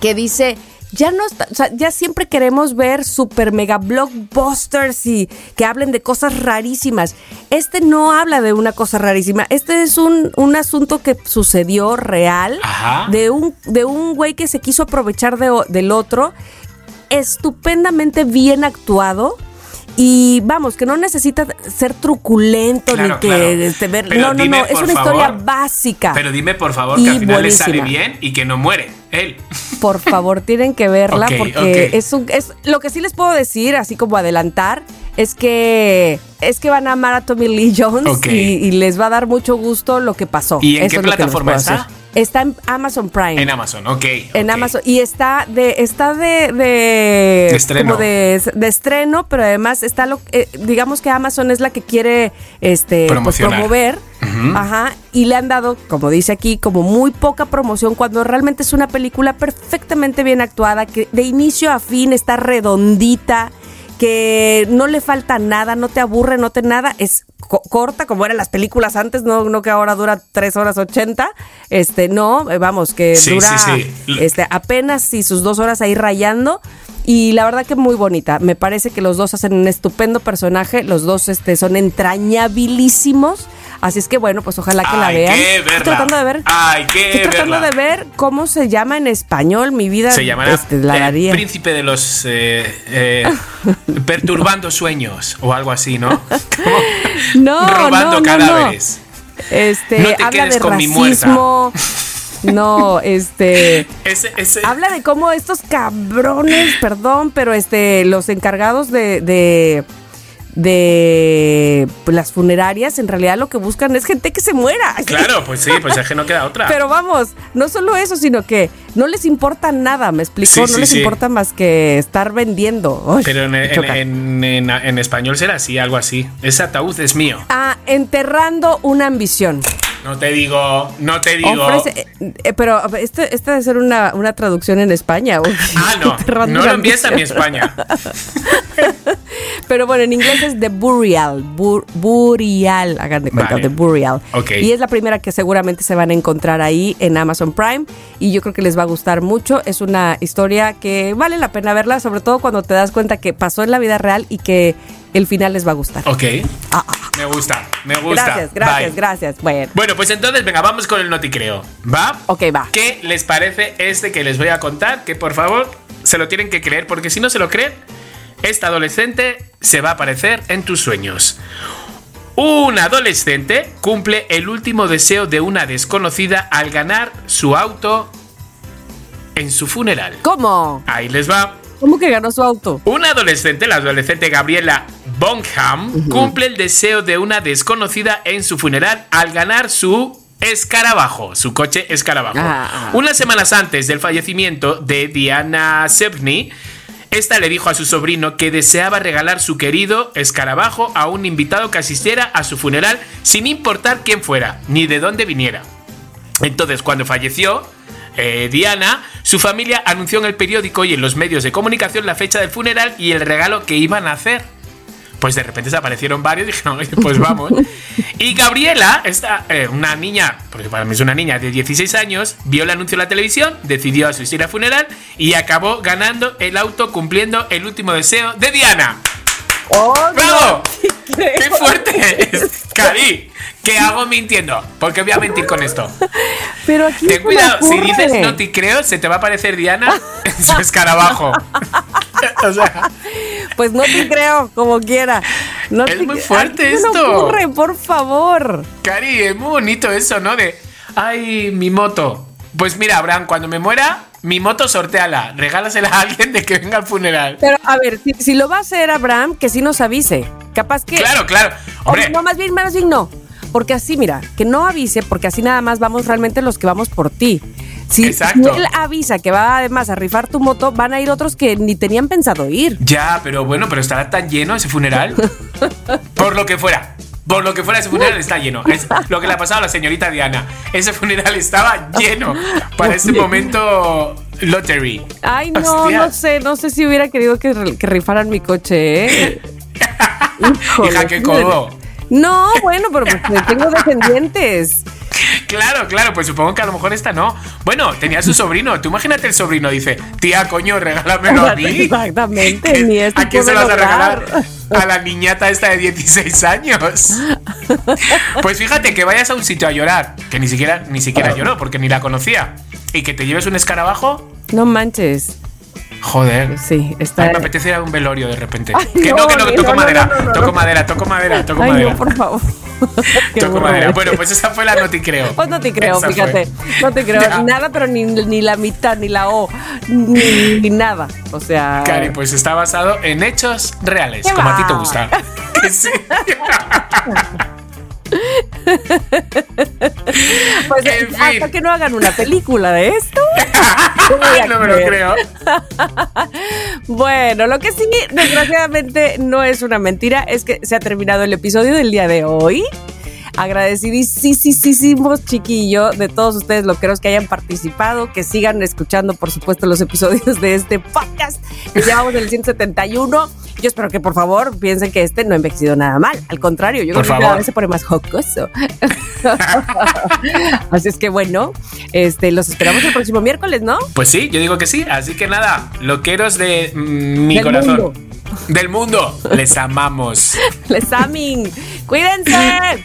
que dice, ya no está, o sea, ya siempre queremos ver super mega blockbusters y que hablen de cosas rarísimas. Este no habla de una cosa rarísima, este es un, un asunto que sucedió real Ajá. de un de un güey que se quiso aprovechar de del otro, estupendamente bien actuado. Y vamos, que no necesita ser truculento Claro, ni que claro. este, ver. Pero no, no, dime, no. Es una historia básica. Pero dime, por favor, que al final le sale bien y que no muere él. Por favor, tienen que verla *laughs* porque es un es lo que sí les puedo decir, así como adelantar, es que es que van a amar a Tommy Lee Jones y, y les va a dar mucho gusto lo que pasó. ¿Y en Eso qué plataforma está? Está en Amazon Prime. En Amazon, ok. En. Amazon. Y está de, está de, de, estreno. como de, de estreno, pero además está lo eh, digamos que Amazon es la que quiere este pues, promover. Ujú. Ajá. Y le han dado, como dice aquí, como muy poca promoción cuando realmente es una película perfectamente bien actuada, que de inicio a fin está redondita, que no le falta nada, no te aburre, no te nada, es co- corta como eran las películas antes, no, no que ahora dura 3 horas 80, este, no, eh, vamos, que Sí, dura sí, sí. Este, apenas y sus dos horas ahí rayando. Y la verdad que muy bonita. Me parece que los dos hacen un estupendo personaje. Los dos este, son entrañabilísimos. Así es que bueno, pues ojalá que la Hay vean. que Estoy tratando de ver. Hay que estoy tratando verla. de ver cómo se llama en español mi vida. Se llamará este, la el daría. príncipe de los eh, eh, *laughs* perturbando sueños o algo así, ¿no? Como *laughs* No, robando no, no, cadáveres. Este, No te habla quedes de con mi racismo. No, este. *laughs* Ese, ese- Habla de cómo estos cabrones, perdón, pero este, los encargados de, de, de las funerarias, en realidad lo que buscan es gente que se muera. *laughs* Claro, pues sí, pues es que no queda otra. Pero vamos, no solo eso, sino que no les importa nada, ¿me explico? Sí, no sí, les sí. importa más que estar vendiendo. Uy, Pero en, en- choca. en- en- en español será así, algo así. Ese ataúd es mío. Ah, enterrando una ambición. No te digo, no te digo. Ofrece, eh, eh, pero este, esta debe ser una, una traducción en España. uy. Ah, no, *laughs* no lo envíes a mi. España. *laughs* Pero bueno, en inglés es The Burial. Bur- burial, hagan de cuenta, Vale. The Burial. Ok. Y es la primera que seguramente se van a encontrar ahí en Amazon Prime. Y yo creo que les va a gustar mucho. Es una historia que vale la pena verla, sobre todo cuando te das cuenta que pasó en la vida real y que el final les va a gustar. Ok. Ah, Me gusta, me gusta. Gracias, gracias, Bye. gracias. Bueno, Bueno, pues entonces, venga, vamos con el noticreo. ¿Va? ok, va. ¿Qué les parece este que les voy a contar? Que por favor se lo tienen que creer, porque si no se lo creen, esta adolescente se va a aparecer en tus sueños. Un adolescente cumple el último deseo de una desconocida al ganar su auto en su funeral. ¿Cómo? Ahí les va. ¿Cómo que ganó su auto? Una adolescente, la adolescente Gabriela Bonham, cumple el deseo de una desconocida en su funeral al ganar su escarabajo, su coche escarabajo. Ah. Unas semanas antes del fallecimiento de Diana Sepney, esta le dijo a su sobrino que deseaba regalar su querido escarabajo a un invitado que asistiera a su funeral sin importar quién fuera ni de dónde viniera. Entonces, cuando falleció eh, Diana, su familia anunció en el periódico y en los medios de comunicación la fecha del funeral y el regalo que iban a hacer. Pues de repente se aparecieron varios y dijeron, "Oye, pues vamos. Y Gabriela, esta, eh, una niña, porque para mí es una niña de 16 años, vio el anuncio en la televisión, decidió asistir al funeral y acabó ganando el auto cumpliendo el último deseo de Diana. ¡Oh, ¡Bravo! *laughs* ¡Qué fuerte es! Cari, ¿qué hago mintiendo? Porque voy a mentir con esto. Pero aquí Ten cuidado, si dices no te creo, se te va a aparecer Diana *laughs* en su escarabajo. *laughs* o sea, Pues no te creo, como quiera. No Es te muy fuerte Ay, ¿qué se me esto. ocurre? por favor. Cari, es muy bonito eso, ¿no? De, ay, mi moto. Pues mira, Abraham, cuando me muera, mi moto sorteala, regálasela a alguien de que venga al funeral. Pero a ver, si, si lo va a hacer Abraham, que sí nos avise. Capaz que. Claro, claro. o Hombre, no, más bien, más bien no. Porque así, mira, que no avise, porque así nada más vamos realmente los que vamos por ti. Si, Exacto. si él avisa que va además a rifar tu moto, van a ir otros que ni tenían pensado ir. ya, pero bueno, pero estará tan lleno ese funeral. *laughs* Por lo que fuera. Por lo que fuera, ese funeral está lleno. Es lo que le ha pasado a la señorita Diana. Ese funeral estaba lleno para ese momento lottery. Ay, no, Hostia. no sé, no sé si hubiera querido que, que rifaran mi coche, ¿eh? *laughs* Híjole, Hija, qué codo. No, bueno, pero pues tengo descendientes. Claro, claro, pues supongo que a lo mejor esta no. Bueno, tenía su sobrino. Tú imagínate el sobrino, dice, tía, coño, regálamelo a mí. *laughs* Exactamente, ni esto ¿A quién se lo vas a regalar? A la niñata esta de 16 años. Pues fíjate que vayas a un sitio a llorar, que ni siquiera, ni siquiera lloró, porque ni la conocía. Y que te lleves un escarabajo, No manches. Joder. Sí, está. Ay, me apetece ir a un velorio de repente. Ay, que no, no, que no, toco no, no, madera, no, no, no, toco no. madera, toco madera, toco Ay, madera. no, por favor. *laughs* Toco madera. Bueno, pues esa fue la noti creo. Pues no te creo, Esa fíjate. fue. No te creo Ya. nada, pero ni, ni la mitad, ni la O, ni, ni nada. O sea. Cari, pues está basado en hechos reales, ¿Qué como a ti te gusta. Que *laughs* *laughs* sí. Pues, en fin. hasta que no hagan una película de esto. *laughs* ¿cómo voy a no me lo creo. *laughs* Bueno, lo que sí, desgraciadamente, no es una mentira, es que se ha terminado el episodio del día de hoy. Agradecidísimos, chiquillo, de todos ustedes loqueros que hayan participado, que sigan escuchando, por supuesto, los episodios de este podcast. Que llevamos el 171. Yo espero que, por favor, piensen que este no ha envejecido nada mal. Al contrario, yo Por creo que favor. cada vez se pone más jocoso. *laughs* Así es que, bueno, este, los esperamos el próximo miércoles, ¿no? Pues sí, yo digo que sí. Así que nada, loqueros de mm, mi Del corazón. mundo. Del mundo. Les amamos. *laughs* Les amin. Cuídense.